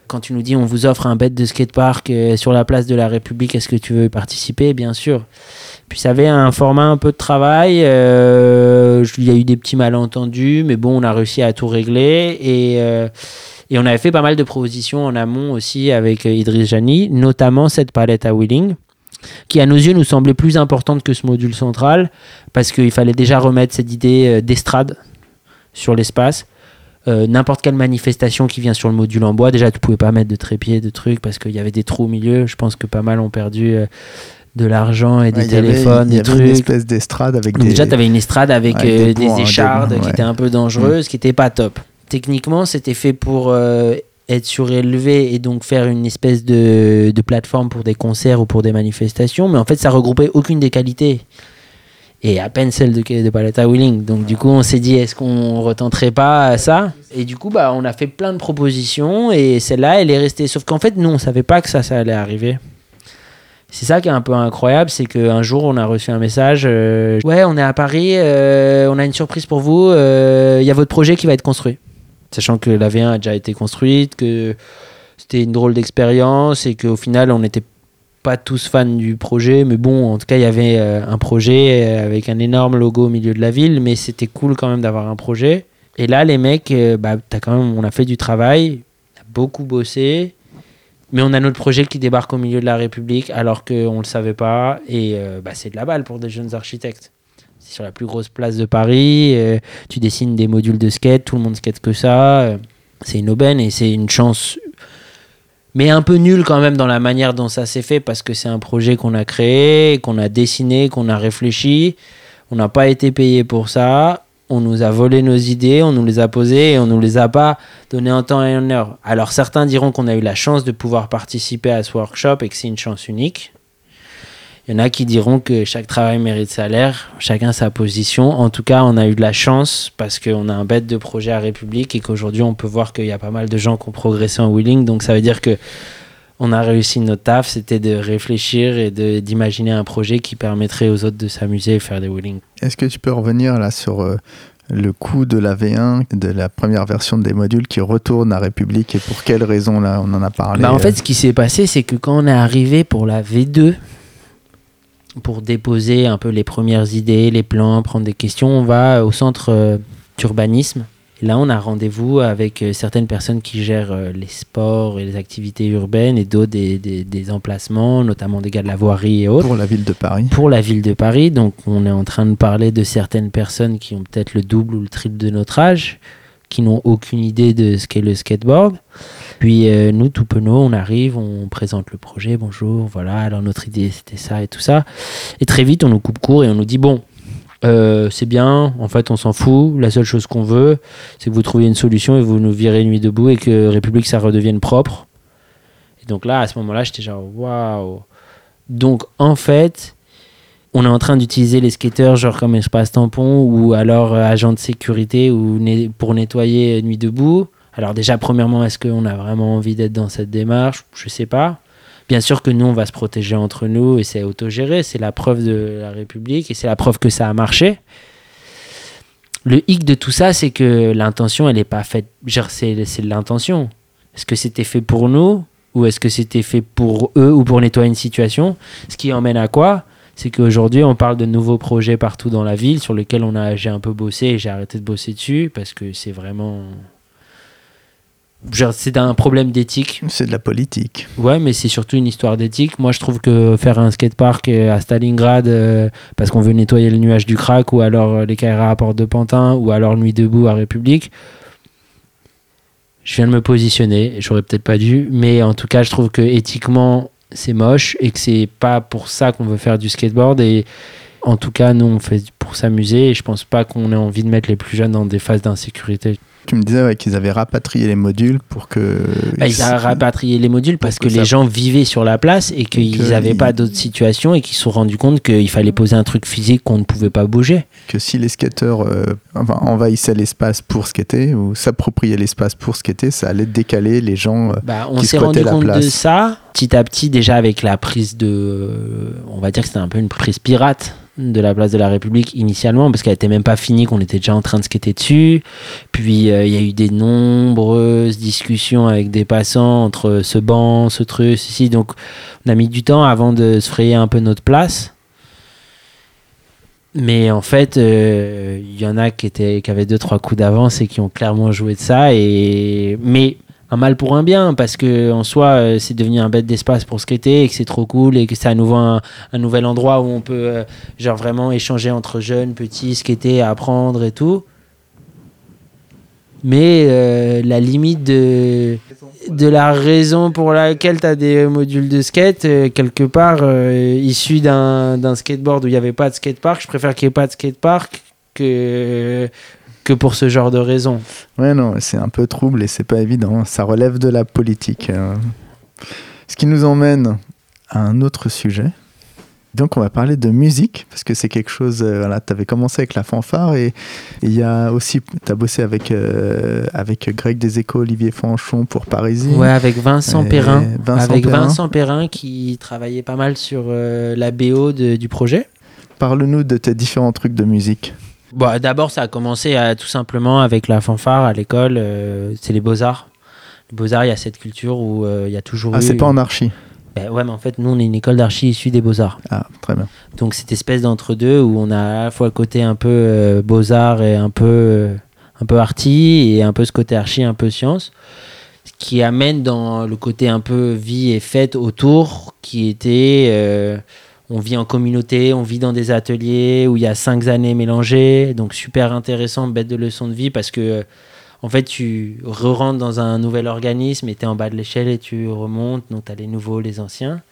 Speaker 2: quand tu nous dis on vous offre un bête de skatepark sur la place de la République, est-ce que tu veux y participer? Bien sûr. Puis ça avait un format un peu de travail. euh, Il y a eu des petits malentendus, mais bon, on a réussi à tout régler. Et, euh, on avait fait pas mal de propositions en amont aussi avec euh, Idriss Jani, notamment cette palette à wheeling, qui à nos yeux nous semblait plus importante que ce module central, parce qu'il fallait déjà remettre cette idée d'estrade sur l'espace. N'importe quelle manifestation qui vient sur le module en bois, déjà tu pouvais pas mettre de trépied, de trucs, parce qu'il y avait des trous au milieu. Je pense que pas mal ont perdu de l'argent et des
Speaker 1: Ouais, il y avait-
Speaker 2: téléphones,
Speaker 1: y
Speaker 2: des
Speaker 1: une espèce d'estrade avec
Speaker 2: Donc
Speaker 1: des.
Speaker 2: déjà, tu avais une estrade avec,
Speaker 1: avec
Speaker 2: euh,
Speaker 1: des
Speaker 2: des,
Speaker 1: hein, des
Speaker 2: échardes qui étaient un peu dangereuses, qui n'étaient pas top. Techniquement, c'était fait pour euh, être surélevé et donc faire une espèce de, de plateforme pour des concerts ou pour des manifestations, mais en fait, ça regroupait aucune des qualités. Et à peine celle de, de Paletta Wheeling. Donc, du coup, on s'est dit, est-ce qu'on retenterait pas ça? Et du coup, bah, on a fait plein de propositions et celle-là, elle est restée. Sauf qu'en fait, nous, on savait pas que ça, ça allait arriver. C'est ça qui est un peu incroyable, c'est qu'un jour on a reçu un message. euh, ouais, on est à Paris, euh, on a une surprise pour vous. euh, Il y a votre projet qui va être construit, sachant que la V1 a déjà été construite, que c'était une drôle d'expérience et qu'au final on n'était pas tous fans du projet, mais bon, en tout cas, il y avait euh, un projet euh, avec un énorme logo au milieu de la ville, mais c'était cool quand même d'avoir un projet. Et là, les mecs, euh, bah, quand même, on a fait du travail, on a beaucoup bossé, mais on a notre projet qui débarque au milieu de la République alors qu'on ne le savait pas, et bah, c'est de la balle pour des jeunes architectes. C'est sur la plus grosse place de Paris, tu dessines des modules de skate, tout le monde skate que ça. c'est une aubaine et c'est une chance mais un peu nul quand même dans la manière dont ça s'est fait parce que c'est un projet qu'on a créé, qu'on a dessiné, qu'on a réfléchi. On n'a pas été payé pour ça. On nous a volé nos idées, on nous les a posées et on nous les a pas données en temps et en heure. Alors certains diront qu'on a eu la chance de pouvoir participer à ce workshop et que c'est une chance unique. Il y en a qui diront que chaque travail mérite salaire, chacun sa position. En tout cas, on a eu de la chance parce qu'on a un bête de projet à République et qu'aujourd'hui, on peut voir qu'il y a pas mal de gens qui ont progressé en wheeling. Donc, ça veut dire que on a réussi notre taf, c'était de réfléchir et d'imaginer un projet qui permettrait aux autres de s'amuser et faire des wheeling.
Speaker 1: Est-ce que tu peux revenir là sur euh, le coût de la V1, de la première version des modules qui retourne à République et pour quelles raisons là on en a parlé
Speaker 2: bah En fait, euh ce qui s'est passé, c'est que quand on est arrivé pour la V2, pour déposer un peu les premières idées, les plans, prendre des questions, on va au centre euh, d'urbanisme. Là, on a rendez-vous avec euh, certaines personnes qui gèrent euh, les sports et les activités urbaines et d'autres des, des, emplacements, notamment des gars de la voirie et autres.
Speaker 1: Pour la ville de Paris.
Speaker 2: Pour la ville de Paris. Donc, on est en train de parler de certaines personnes qui ont peut-être le double ou le triple de notre âge, qui n'ont aucune idée de ce qu'est le skateboard. Puis euh, nous, tout penaud, on arrive, on présente le projet, bonjour, voilà, alors notre idée c'était ça et tout ça. Et très vite, on nous coupe court et on nous dit, bon, euh, c'est bien, en fait on s'en fout, la seule chose qu'on veut, c'est que vous trouviez une solution et vous nous virez nuit debout et que République ça redevienne propre. Et donc là, à ce moment-là, j'étais genre, waouh. Donc en fait, on est en train d'utiliser les skateurs genre comme espace tampon ou alors euh, agent de sécurité ou pour nettoyer nuit debout. Alors déjà, premièrement, est-ce qu'on a vraiment envie d'être dans cette démarche? Je sais pas. Bien sûr que nous, on va se protéger entre nous et c'est autogéré. C'est la preuve de la République et c'est la preuve que ça a marché. Le hic de tout ça, c'est que l'intention, elle n'est pas faite. C'est l'intention. Est-ce que c'était fait pour nous ou est-ce que c'était fait pour eux ou pour nettoyer une situation? Ce qui emmène à quoi? C'est qu'aujourd'hui, on parle de nouveaux projets partout dans la ville sur lesquels on a, j'ai un peu bossé et j'ai arrêté de bosser dessus parce que c'est vraiment c'est un problème d'éthique.
Speaker 1: C'est de la politique.
Speaker 2: Ouais, mais c'est surtout une histoire d'éthique. Moi, je trouve que faire un skatepark euh, à Stalingrad euh, parce qu'on veut nettoyer le nuage du crack, ou alors euh, les carrières à Porte de Pantin, ou alors Nuit debout à République, je viens de me positionner. J'aurais peut-être pas dû, mais en tout cas, je trouve que éthiquement, c'est moche et que c'est pas pour ça qu'on veut faire du skateboard. Et en tout cas, nous, on fait pour s'amuser et je pense pas qu'on ait envie de mettre les plus jeunes dans des phases d'insécurité.
Speaker 1: Tu me disais qu'ils avaient rapatrié les modules pour que.
Speaker 2: Bah, ils avaient rapatrié les modules parce que, les gens vivaient sur la place et qu'ils n'avaient pas d'autres situations et qu'ils se sont rendus compte qu'il fallait poser un truc physique qu'on ne pouvait pas bouger.
Speaker 1: Que si les skateurs euh, envahissaient l'espace pour skater ou s'appropriaient l'espace pour skater, ça allait décaler les gens. Euh,
Speaker 2: bah, on s'est rendu compte de ça petit à petit, déjà avec la prise de. On va dire que c'était un peu une prise pirate de la place de la République initialement parce qu'elle était même pas finie qu'on était déjà en train de skater dessus. Puis euh, il y a eu des nombreuses discussions avec des passants entre ce banc ce truc ceci. Donc on a mis du temps avant de se frayer un peu notre place. Mais en fait euh, il y en a qui étaient qui avaient deux trois coups d'avance et qui ont clairement joué de ça. Et mais un mal pour un bien parce que en soi euh, c'est devenu un bête d'espace pour skater et que c'est trop cool et que c'est à nouveau un, nouvel endroit où on peut euh, genre vraiment échanger entre jeunes, petits, skater, apprendre et tout. Mais euh, la limite de, de la raison pour laquelle tu as des modules de skate, quelque part, issus d'un skateboard où il n'y avait pas de skatepark, je préfère qu'il n'y ait pas de skatepark que que pour ce genre de raisons.
Speaker 1: Ouais, non, c'est un peu trouble et c'est pas évident. Ça relève de la politique. Euh. Ce qui nous emmène à un autre sujet. Donc on va parler de musique, parce que c'est quelque chose, euh, voilà, tu avais commencé avec la fanfare et il y a aussi, tu as bossé avec, euh, avec Greg Deséco, Olivier Fanchon pour Parisie.
Speaker 2: Ouais, avec Vincent Perrin. avec Vincent Perrin qui travaillait pas mal sur la BO du projet.
Speaker 1: Parle-nous de tes différents trucs de musique.
Speaker 2: Bon, D'abord, ça a commencé à, tout simplement avec la fanfare à l'école. Euh, c'est les beaux-arts. Les beaux-arts, il y a cette culture où euh, il y a toujours.
Speaker 1: Ah, c'est pas en archi
Speaker 2: Ben ouais, mais en fait, nous, on est une école d'archi issue des beaux-arts.
Speaker 1: Ah, très bien.
Speaker 2: Donc, cette espèce d'entre-deux où on a à la fois le côté un peu euh, beaux-arts et un peu, un peu arty, et un peu ce côté archi, un peu science, ce qui amène dans le côté un peu vie et fête autour, qui était. On vit en communauté, on vit dans des ateliers où il y a cinq années mélangées, donc super intéressant, bête de leçon de vie parce que euh, en fait tu re-rentres dans un nouvel organisme et tu es en bas de l'échelle et tu remontes, donc tu as les nouveaux, les anciens.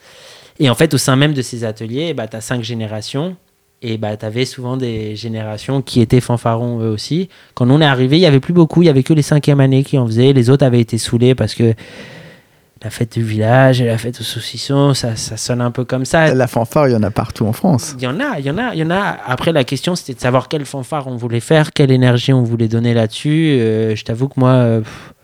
Speaker 2: Et en fait au sein même de ces ateliers, bah, tu as cinq générations. Et bah, tu avais souvent des générations qui étaient fanfarons eux aussi. Quand on est arrivé, il y avait plus beaucoup, il y avait que les cinquièmes années qui en faisaient, les autres avaient été saoulés parce que la fête du village et la fête au saucisson, ça, ça sonne un peu comme ça.
Speaker 1: La fanfare, il y en a partout en France.
Speaker 2: Il y en a, il y en a, il y en a. Après, la question, c'était de savoir quelle fanfare on voulait faire, quelle énergie on voulait donner là-dessus. Euh, je t'avoue que moi, euh, pff,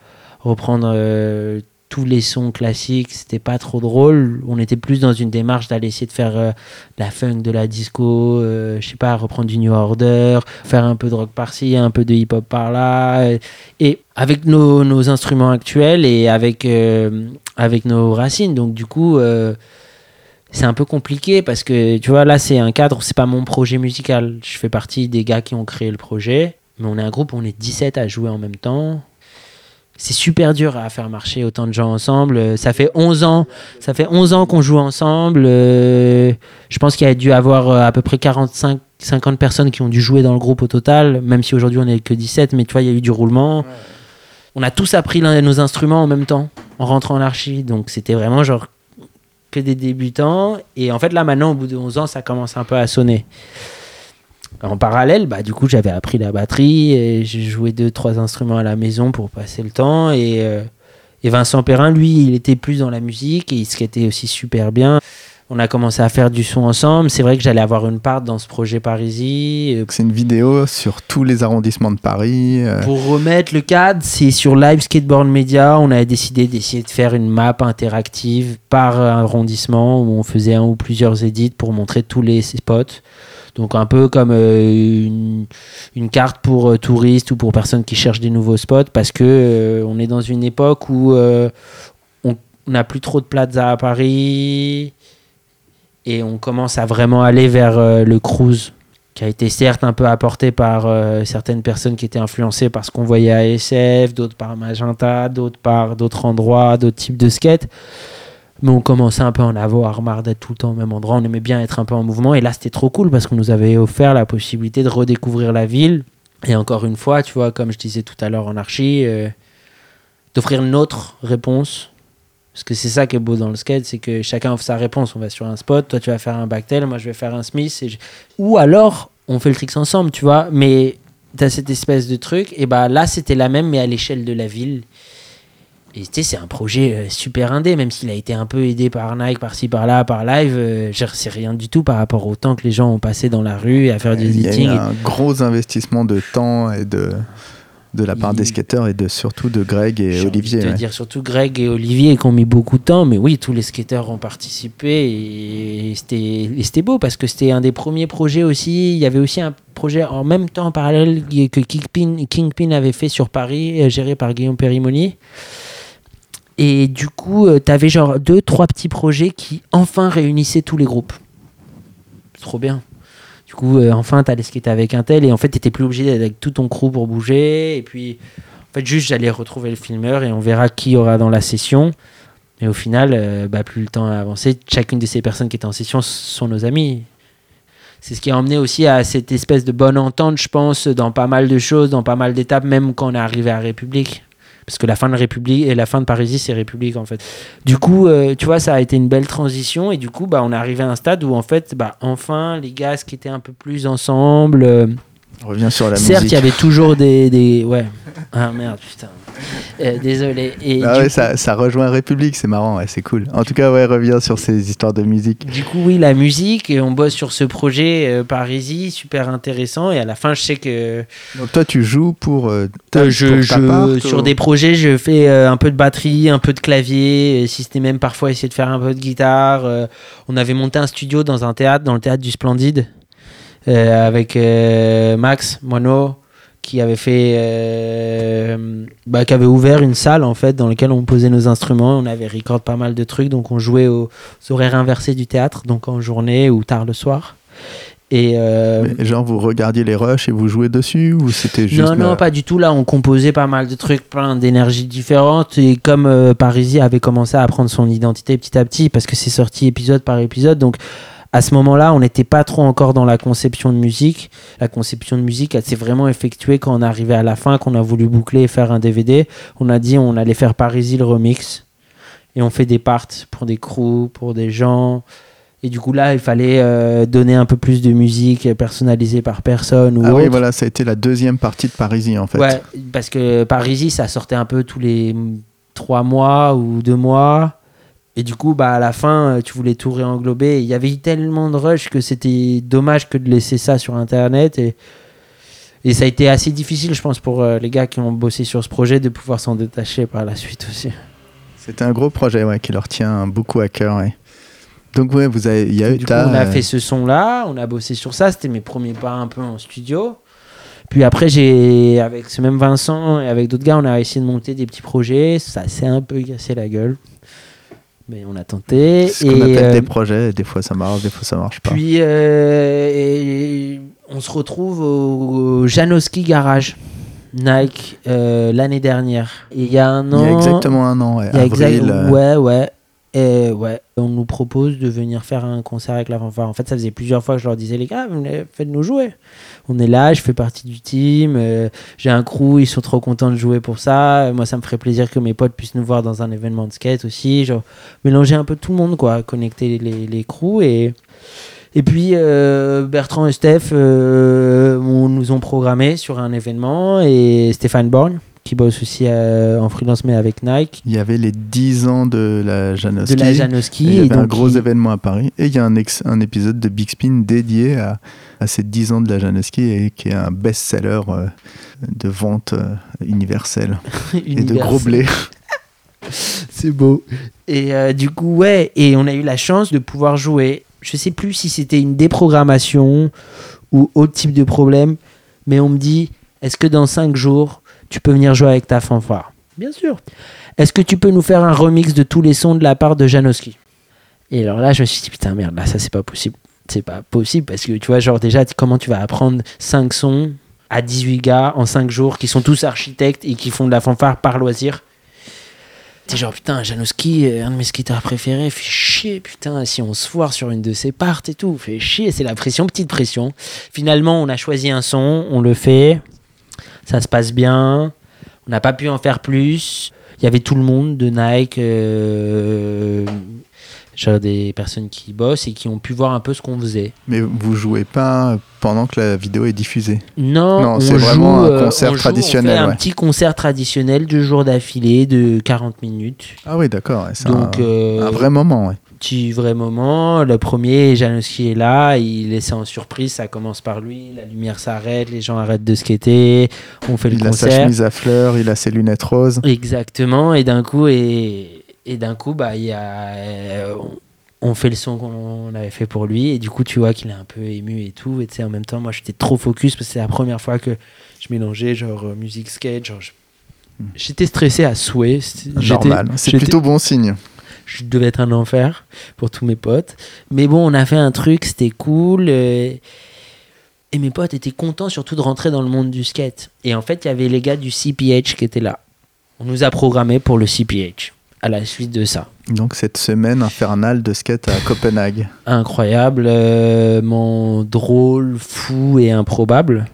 Speaker 2: reprendre euh, tous les sons classiques, c'était pas trop drôle. On était plus dans une démarche d'aller essayer de faire euh, la funk, de la disco, euh, je sais pas, reprendre du New Order, faire un peu de rock par-ci, un peu de hip-hop par-là. Et avec nos, nos instruments actuels et avec, euh, avec nos racines. Donc, du coup. euh, c'est un peu compliqué parce que tu vois là c'est un cadre c'est pas mon projet musical je fais partie des gars qui ont créé le projet mais on est un groupe on est 17 à jouer en même temps c'est super dur à faire marcher autant de gens ensemble. Euh, ça fait 11 ans ça fait 11 ans qu'on joue ensemble. Euh, je pense qu'il y a dû avoir euh, à peu près 45 50 personnes qui ont dû jouer dans le groupe au total même si aujourd'hui on est que 17 mais tu vois il y a eu du roulement. On a tous appris l'un de nos instruments en même temps en rentrant en archi. Donc c'était vraiment genre que des débutants. Et en fait, là, maintenant, au bout de 11 ans, ça commence un peu à sonner. En parallèle, bah, du coup, j'avais appris la batterie et j'ai joué deux, trois instruments à la maison pour passer le temps. Et, euh, et Vincent Perrin, lui, il était plus dans la musique et il skatait aussi super bien. On a commencé à faire du son ensemble. C'est vrai que j'allais avoir une part dans ce projet Parisie. Euh,
Speaker 1: C'est une vidéo sur tous les arrondissements de Paris. euh,
Speaker 2: Pour remettre le cadre, c'est sur Live Skateboard Media. On avait décidé d'essayer de faire une map interactive par arrondissement où on faisait un ou plusieurs édits pour montrer tous les spots. Donc un peu comme euh, une, carte pour euh, touristes ou pour personnes qui cherchent des nouveaux spots parce que euh, on est dans une époque où on n'a plus trop de plaza à Paris et on commence à vraiment aller vers le cruise qui a été certes un peu apporté par certaines personnes qui étaient influencées par ce qu'on voyait à SF, d'autres par Magenta, d'autres par d'autres endroits, d'autres types de skates. Mais on commençait un peu en avoir marre d'être tout le temps au même endroit. On aimait bien être un peu en mouvement. Et là, c'était trop cool parce qu'on nous avait offert la possibilité de redécouvrir la ville. Et encore une fois, tu vois, comme je disais tout à l'heure en archi, euh, d'offrir une autre réponse. Parce que c'est ça qui est beau dans le skate, c'est que chacun offre sa réponse. On va sur un spot, toi tu vas faire un backtail, moi je vais faire un smith. Ou alors, on fait le tricks ensemble, tu vois. Mais t'as cette espèce de truc. Et bah là, c'était la même, mais à l'échelle de la ville. Et tu sais, c'est un projet euh, super indé, même s'il a été un peu aidé par Nike, par-ci, par-là, par live. euh, je c'est rien du tout par rapport au temps que les gens ont passé dans la rue à faire du
Speaker 1: Il y a eu
Speaker 2: editing.
Speaker 1: un gros investissement de temps et de, de la part
Speaker 2: Il-
Speaker 1: des skateurs et de, surtout de Greg et Olivier.
Speaker 2: te
Speaker 1: ouais.
Speaker 2: dire surtout Greg et Olivier qui ont mis beaucoup de temps, mais oui, tous les skateurs ont participé et c'était et c'était beau parce que c'était un des premiers projets aussi. Il y avait aussi un projet en même temps en parallèle que Kingpin, Kingpin avait fait sur Paris, euh, géré par Guillaume Périmoni. Et du coup, tu avais genre deux, trois petits projets qui enfin réunissaient tous les groupes. C'est trop bien. Du coup, euh, enfin, t'allais skater avec un tel et en fait, t'étais plus obligé d'être avec tout ton crew pour bouger. Et puis, en fait, juste, j'allais retrouver le filmeur et on verra qui aura dans la session. Et au final, euh, bah, plus le temps a avancé, chacune de ces personnes qui étaient en session sont nos amis. C'est ce qui a emmené aussi à cette espèce de bonne entente, je pense, dans pas mal de choses, dans pas mal d'étapes, même quand on est arrivé à République. Parce que la fin de République et la fin de Parisie, c'est République en fait. Du coup, euh, tu vois, ça a été une belle transition et du coup, bah, on est arrivé à un stade où en fait, bah, enfin, les gars qui étaient un peu plus ensemble.
Speaker 1: On revient sur la
Speaker 2: certes, il
Speaker 1: musique.
Speaker 2: y avait toujours des, des... ouais. Ah merde, putain. Euh, désolé. Et
Speaker 1: Ah ouais,
Speaker 2: coup-
Speaker 1: ça, ça rejoint République, c'est marrant, ouais, c'est cool. En tout cas, ouais, reviens sur ces histoires de musique.
Speaker 2: Du coup, oui, la musique, et on bosse sur ce projet euh, Parisie, super intéressant. Et à la fin, je sais que
Speaker 1: Donc toi, tu joues pour, euh, ta,
Speaker 2: euh, je,
Speaker 1: pour ta
Speaker 2: je-
Speaker 1: part,
Speaker 2: sur
Speaker 1: ou-
Speaker 2: des projets, je fais un peu de batterie, un peu de clavier, si c'était même parfois essayer de faire un peu de guitare. on avait monté un studio dans un théâtre, dans le théâtre du Splendide, avec euh, Max Moineau, qui avait fait, euh, bah, qui avait ouvert une salle en fait dans laquelle on posait nos instruments. On avait record pas mal de trucs, donc on jouait aux, aux horaires inversés du théâtre, donc en journée ou tard le soir. Et euh,
Speaker 1: Mais genre, vous regardiez les rushs et vous jouez dessus ou c'était juste.
Speaker 2: non, non, pas du tout. Là, on composait pas mal de trucs, plein d'énergies différentes. Et comme euh, Parisi avait commencé à prendre son identité petit à petit, parce que c'est sorti épisode par épisode, donc à ce moment-là, on n'était pas trop encore dans la conception de musique. La conception de musique, elle s'est vraiment effectuée quand on est arrivé à la fin, qu'on a voulu boucler et faire un DVD. On a dit on allait faire Parisi le remix. Et on fait des parts pour des crews, pour des gens. Et du coup, là, il fallait euh, donner un peu plus de musique personnalisée par personne ou
Speaker 1: Ah oui, voilà, ça a été la deuxième partie de Parisie en fait.
Speaker 2: Ouais, parce que Parisi, ça sortait un peu tous les trois mois ou deux mois. Et du coup, bah, à la fin, euh, tu voulais tout réenglober. Il y avait tellement de rush que c'était dommage que de laisser ça sur Internet. Et, et ça a été assez difficile, je pense, pour euh, les gars qui ont bossé sur ce projet de pouvoir s'en détacher par la suite aussi.
Speaker 1: C'était un gros projet ouais, qui leur tient beaucoup à cœur. ouais. Donc, ouais, vous avez. Il y a eu.
Speaker 2: Coup, on a fait ce son-là, on a bossé sur ça. C'était mes premiers pas un peu en studio. Puis après, j'ai, avec ce même Vincent et avec d'autres gars, on a essayé de monter des petits projets. Ça s'est un peu cassé la gueule. Mais on a tenté.
Speaker 1: ce qu'on appelle
Speaker 2: euh,
Speaker 1: des projets. Des fois ça marche, des fois ça marche pas.
Speaker 2: puis, euh, et on se retrouve au, au Janowski Garage, Nike, euh, l'année dernière. Et il y a un
Speaker 1: il
Speaker 2: an.
Speaker 1: y a exactement un an, ouais,
Speaker 2: Il
Speaker 1: avril.
Speaker 2: exact-
Speaker 1: euh,
Speaker 2: Ouais, ouais. Et ouais, on nous propose de venir faire un concert avec la fanfare. En fait, ça faisait plusieurs fois que je leur disais, les gars, faites-nous jouer. On est là, je fais partie du team, euh, j'ai un crew, ils sont trop contents de jouer pour ça. Moi, ça me ferait plaisir que mes potes puissent nous voir dans un événement de skate aussi. Genre, mélanger un peu tout le monde, quoi, connecter les, les crews. Et, et puis, euh, Bertrand et Steph euh, nous ont programmé sur un événement. Et Stéphane Borgne, qui bosse aussi euh, en freelance, mais avec Nike
Speaker 1: Il y avait les 10 ans de la Janoski.
Speaker 2: de la Janoski.
Speaker 1: Il y
Speaker 2: et
Speaker 1: avait un gros
Speaker 2: il-
Speaker 1: événement à Paris. Et il y a un, ex- un épisode de Big Spin dédié à, à ces 10 ans de la Janoski et qui est un best-seller euh, de vente euh, universelle et de gros blé.
Speaker 2: C'est beau. Et euh, du coup, ouais, et on a eu la chance de pouvoir jouer. Je sais plus si c'était une déprogrammation ou autre type de problème, mais on me dit est-ce que dans 5 jours, tu peux venir jouer avec ta fanfare Bien sûr. Est-ce que tu peux nous faire un remix de tous les sons de la part de Janowski Et alors là, je me suis dit putain, merde, là, ça c'est pas possible. C'est pas possible parce que tu vois, genre déjà, comment tu vas apprendre 5 sons à 18 gars en 5 jours qui sont tous architectes et qui font de la fanfare par loisir? T'es genre, putain, Janowski, euh, un de mes skateurs préférés, fait chier, putain, si on se foire sur une de ses parts et tout, fait chier, c'est la pression, petite pression. Finalement, on a choisi un son, on le fait, ça se passe bien, on n'a pas pu en faire plus. Il y avait tout le monde de Nike, euh, genre des personnes qui bossent et qui ont pu voir un peu ce qu'on faisait.
Speaker 1: Mais vous jouez pas pendant que la vidéo est diffusée?
Speaker 2: Non,
Speaker 1: Non,
Speaker 2: on
Speaker 1: c'est vraiment un
Speaker 2: euh,
Speaker 1: concert
Speaker 2: on joue,
Speaker 1: traditionnel,
Speaker 2: On fait un petit concert traditionnel, deux jours d'affilée, de 40 minutes.
Speaker 1: Ah oui, d'accord. C'est un,
Speaker 2: euh,
Speaker 1: un vrai moment. ouais.
Speaker 2: Petit vrai moment. Le premier, Janowski est là, il laisse en surprise, ça commence par lui, la lumière s'arrête, les gens arrêtent de skater, on fait le
Speaker 1: Il a sa
Speaker 2: concert.
Speaker 1: chemise à fleurs, il a ses lunettes roses.
Speaker 2: Exactement, et d'un coup, et, et d'un coup, bah, il y a, euh, on, fait le son qu'on avait fait pour lui, et du coup, tu vois qu'il est un peu ému et tout, et tu sais, en même temps, moi, j'étais trop focus parce que c'est la première fois que je mélangeais genre euh, musique skate, genre. je- J'étais stressé à souhait.
Speaker 1: Normal. C'est plutôt bon signe.
Speaker 2: Je devais être un enfer pour tous mes potes. Mais bon, on a fait un truc, c'était cool. euh, et mes potes étaient contents surtout de rentrer dans le monde du skate. Et en fait, il y avait les gars du CPH qui étaient là. On nous a programmé pour le CPH à la suite de ça.
Speaker 1: Donc cette semaine infernale de skate à Copenhague.
Speaker 2: Incroyablement drôle, fou et improbable.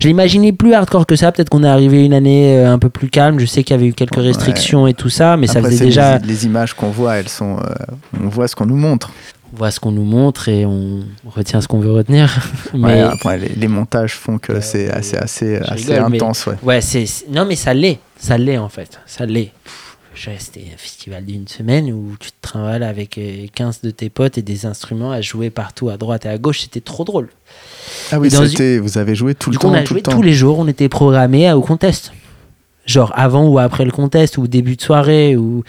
Speaker 2: Je l'imaginais plus hardcore que ça. Peut-être qu'on est arrivé une année euh, un peu plus calme. Je sais qu'il y avait eu quelques
Speaker 1: Ouais.
Speaker 2: restrictions et tout ça, mais ça faisait déjà.
Speaker 1: les, les images qu'on voit, elles sont, euh, on voit ce qu'on nous montre.
Speaker 2: on voit ce qu'on nous montre et on retient ce qu'on veut retenir.
Speaker 1: Ouais,
Speaker 2: mais
Speaker 1: après, les, les montages font que c'est assez, assez,
Speaker 2: je
Speaker 1: assez
Speaker 2: rigole, mais-
Speaker 1: intense. Ouais.
Speaker 2: ouais, c'est c'est- non mais ça l'est, ça l'est en fait, ça l'est. C'était un festival d'une semaine où tu te trimbales avec euh, 15 de tes potes et des instruments à jouer partout à droite et à gauche, c'était trop drôle.
Speaker 1: Ah oui, vous avez joué tout le temps.
Speaker 2: on a
Speaker 1: tout
Speaker 2: joué
Speaker 1: le temps.
Speaker 2: tous les jours, on était programmé au contest. Genre avant ou après le contest ou début de soirée ou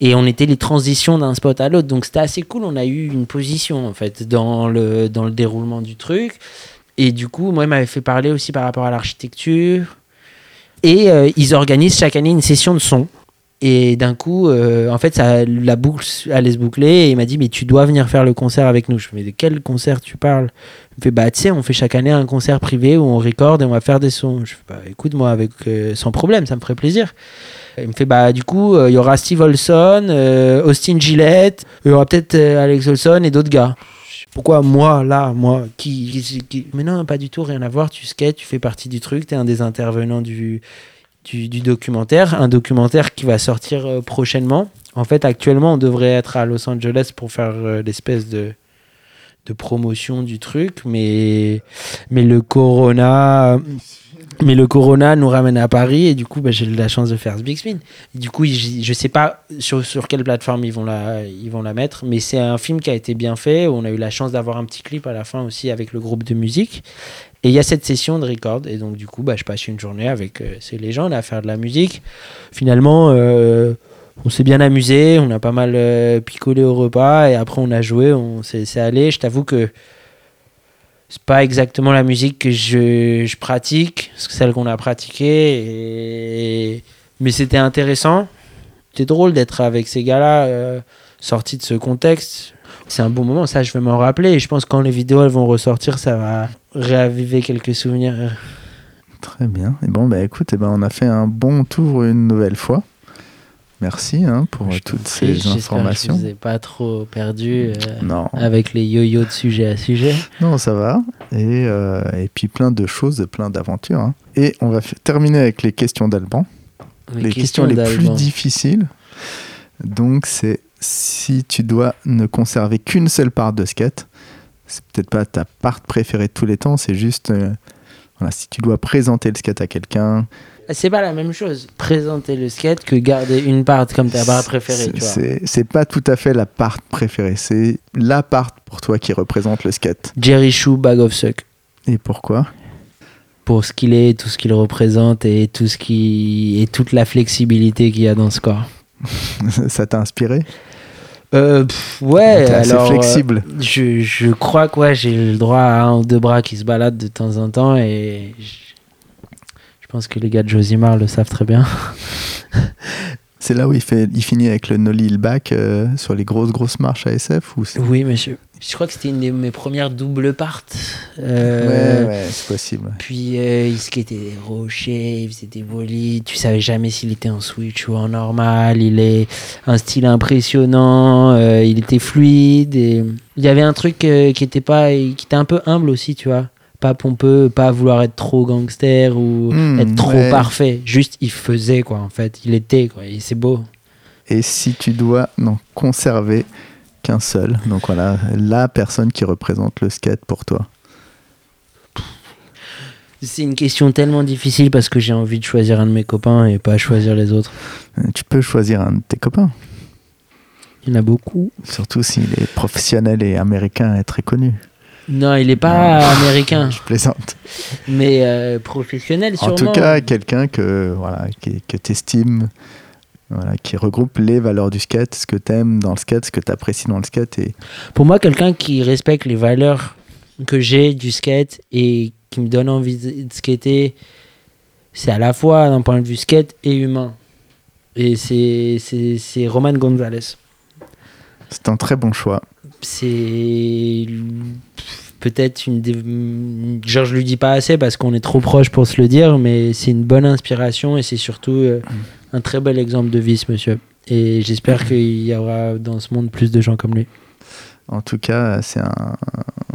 Speaker 2: et on était les transitions d'un spot à l'autre. Donc c'était assez cool, on a eu une position en fait dans le dans le déroulement du truc. Et du coup, moi, il m'avait fait parler aussi par rapport à l'architecture. Et euh, ils organisent chaque année une session de son. Et d'un coup, euh, en fait, ça, la boucle allait se boucler. Et il m'a dit, mais tu dois venir faire le concert avec nous. Je me dis, de quel concert tu parles? Il me fait, bah, tu sais, on fait chaque année un concert privé où on recorde et on va faire des sons. Je fais, bah, écoute, moi, avec, euh, sans problème, ça me ferait plaisir. Il me fait, bah, du coup, il y aura Steve Olson, Austin Gillette, il y aura peut-être Alex Olson et d'autres gars. Pourquoi moi, là, moi, qui, qui, Mais non, pas du tout, rien à voir. Tu skates, tu fais partie du truc, tu es un des intervenants du, du, documentaire. Un documentaire qui va sortir euh, prochainement. En fait, actuellement, on devrait être à Los Angeles pour faire euh, l'espèce de, de promotion du truc, mais, mais le Corona mais le Corona nous ramène à Paris et du coup, bah, j'ai eu la chance de faire ce Big Spin. du coup, je sais pas sur, sur quelle plateforme ils vont, la, ils vont la mettre, mais c'est un film qui a été bien fait. On a eu la chance d'avoir un petit clip à la fin aussi avec le groupe de musique. Et il y a cette session de record. Et donc, du coup, bah, je passe une journée avec euh, ces légendes à faire de la musique. Finalement, euh, on s'est bien amusé. On a pas mal euh, picolé au repas. Et après, on a joué. On s'est allé. Je t'avoue que c'est pas exactement la musique que je, pratique, celle qu'on a pratiquée. Mais c'était intéressant. C'était drôle d'être avec ces gars-là, euh, sortis de ce contexte. C'est un bon moment, ça je vais m'en rappeler. Et je pense que quand les vidéos elles vont ressortir, ça va réaviver quelques souvenirs.
Speaker 1: Très bien. Et bon, bah écoute, eh ben, on a fait un bon tour une nouvelle fois. Merci hein, pour toutes ces informations.
Speaker 2: Que je vous ai pas trop perdu euh, avec les yo-yo de sujet à sujet.
Speaker 1: Non, ça va. Et, euh, et puis plein de choses, plein d'aventures. Hein. Et on va terminer avec les questions d'Alban. Les, questions, les plus difficiles. Donc, c'est si tu dois ne conserver qu'une seule part de skate, c'est peut-être pas ta part préférée de tous les temps, c'est juste euh, voilà, si tu dois présenter le skate à quelqu'un,
Speaker 2: c'est pas la même chose présenter le skate que garder une part comme ta part préférée.
Speaker 1: C'est pas tout à fait la part préférée, c'est la part pour toi qui représente le skate.
Speaker 2: Jerry Shoe Bag of Suck.
Speaker 1: Et pourquoi?
Speaker 2: Pour ce qu'il est, tout ce qu'il représente et tout ce qui et toute la flexibilité qu'il y a dans ce corps.
Speaker 1: Ça t'a inspiré?
Speaker 2: Euh, ouais,
Speaker 1: alors. flexible.
Speaker 2: Euh, je, je, crois que ouais, j'ai le droit à un ou deux bras qui se baladent de temps en temps et je pense que les gars de Josimar le savent très bien.
Speaker 1: C'est là où il, fait, il finit avec le nollie back euh, sur les grosses grosses marches ASF ou
Speaker 2: Oui, monsieur. Je crois que c'était une de mes premières doubles parts.
Speaker 1: Euh, ouais, ouais, c'est possible.
Speaker 2: Puis euh, il skatait des rochers, il faisait des volis. Tu savais jamais s'il était en switch ou en normal. Il est un style impressionnant. il était fluide. Et... Il y avait un truc qui était pas, qui était un peu humble aussi, tu vois pas pompeux, pas vouloir être trop gangster ou hmm, être trop parfait. Juste, il faisait, quoi, en fait. Il était, quoi, et c'est beau.
Speaker 1: Et si tu dois n'en conserver qu'un seul, donc voilà, la personne qui représente le skate pour toi
Speaker 2: C'est une question tellement difficile parce que j'ai envie de choisir un de mes copains et pas choisir les autres.
Speaker 1: Euh, tu peux choisir un de tes copains.
Speaker 2: Il y en a beaucoup.
Speaker 1: Surtout s'il est professionnel et américain et très connu.
Speaker 2: Non, il n'est pas américain.
Speaker 1: Je plaisante.
Speaker 2: Mais euh, professionnel, sûrement.
Speaker 1: En tout cas, quelqu'un que, voilà, que tu estimes, voilà, qui regroupe les valeurs du skate, ce que tu aimes dans le skate, ce que tu apprécies dans le skate. Et...
Speaker 2: Pour moi, quelqu'un qui respecte les valeurs que j'ai du skate et qui me donne envie de skater, c'est à la fois d'un point de vue skate et humain. Et c'est Roman Gonzalez.
Speaker 1: C'est un très bon choix
Speaker 2: c'est peut-être une des... genre je lui dis pas assez parce qu'on est trop proche pour se le dire mais c'est une bonne inspiration et c'est surtout euh, un très bel exemple de vie monsieur. Et j'espère qu'il y aura dans ce monde plus de gens comme lui.
Speaker 1: En tout cas c'est un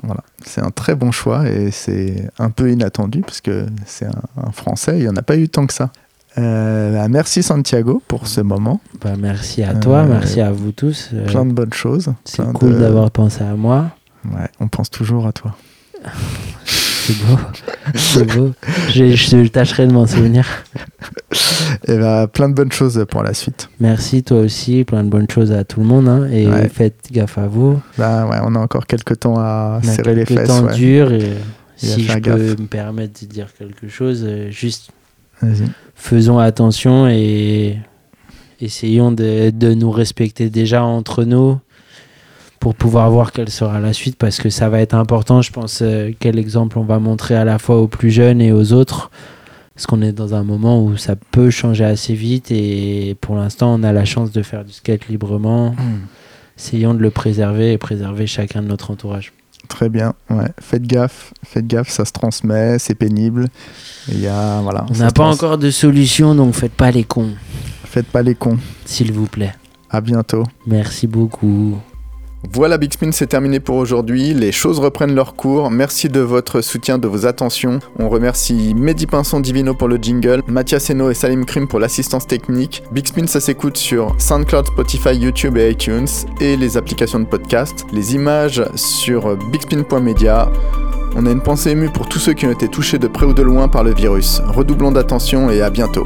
Speaker 1: voilà c'est un très bon choix et c'est un peu inattendu parce que c'est un, français. Il y en a pas eu tant que ça euh, bah, merci Santiago pour ce moment.
Speaker 2: Bah, merci à toi, euh, merci à vous tous.
Speaker 1: Euh, plein de bonnes choses.
Speaker 2: C'est cool d'avoir pensé à moi.
Speaker 1: Ouais, on pense toujours à toi.
Speaker 2: C'est beau. C'est beau. Je, je, tâcherai de m'en souvenir.
Speaker 1: Et bah, plein de bonnes choses pour la suite.
Speaker 2: Merci, toi aussi. Plein de bonnes choses à tout le monde. Hein, et faites gaffe à vous.
Speaker 1: Bah, ouais, on a encore quelques temps à serrer les fesses.
Speaker 2: temps dur. Et si je peux me permettre de dire quelque chose, juste faisons attention et essayons de, de, nous respecter déjà entre nous pour pouvoir voir quelle sera la suite parce que ça va être important. Je pense euh, quel exemple on va montrer à la fois aux plus jeunes et aux autres. Parce qu'on est dans un moment où ça peut changer assez vite et pour l'instant on a la chance de faire du skate librement.
Speaker 1: Hmm.
Speaker 2: Essayons de le préserver et préserver chacun de notre entourage.
Speaker 1: Très bien, ouais. Faites gaffe, faites gaffe, ça se transmet, c'est pénible. Il y a, voilà,
Speaker 2: On n'a pas
Speaker 1: trans-
Speaker 2: encore de solution donc faites pas les cons,
Speaker 1: Faites pas les cons.
Speaker 2: s'il vous plaît.
Speaker 1: À bientôt.
Speaker 2: Merci beaucoup.
Speaker 1: Voilà, Big Spin, c'est terminé pour aujourd'hui. Les choses reprennent leur cours. Merci de votre soutien, de vos attentions. On remercie Mehdi Pinson Divino pour le jingle, Mathias Eno et Salim Krim pour l'assistance technique. Big Spin, ça s'écoute sur SoundCloud, Spotify, YouTube et iTunes et les applications de podcast. Les images sur bigspin.media. On a une pensée émue pour tous ceux qui ont été touchés de près ou de loin par le virus. Redoublons d'attention et à bientôt.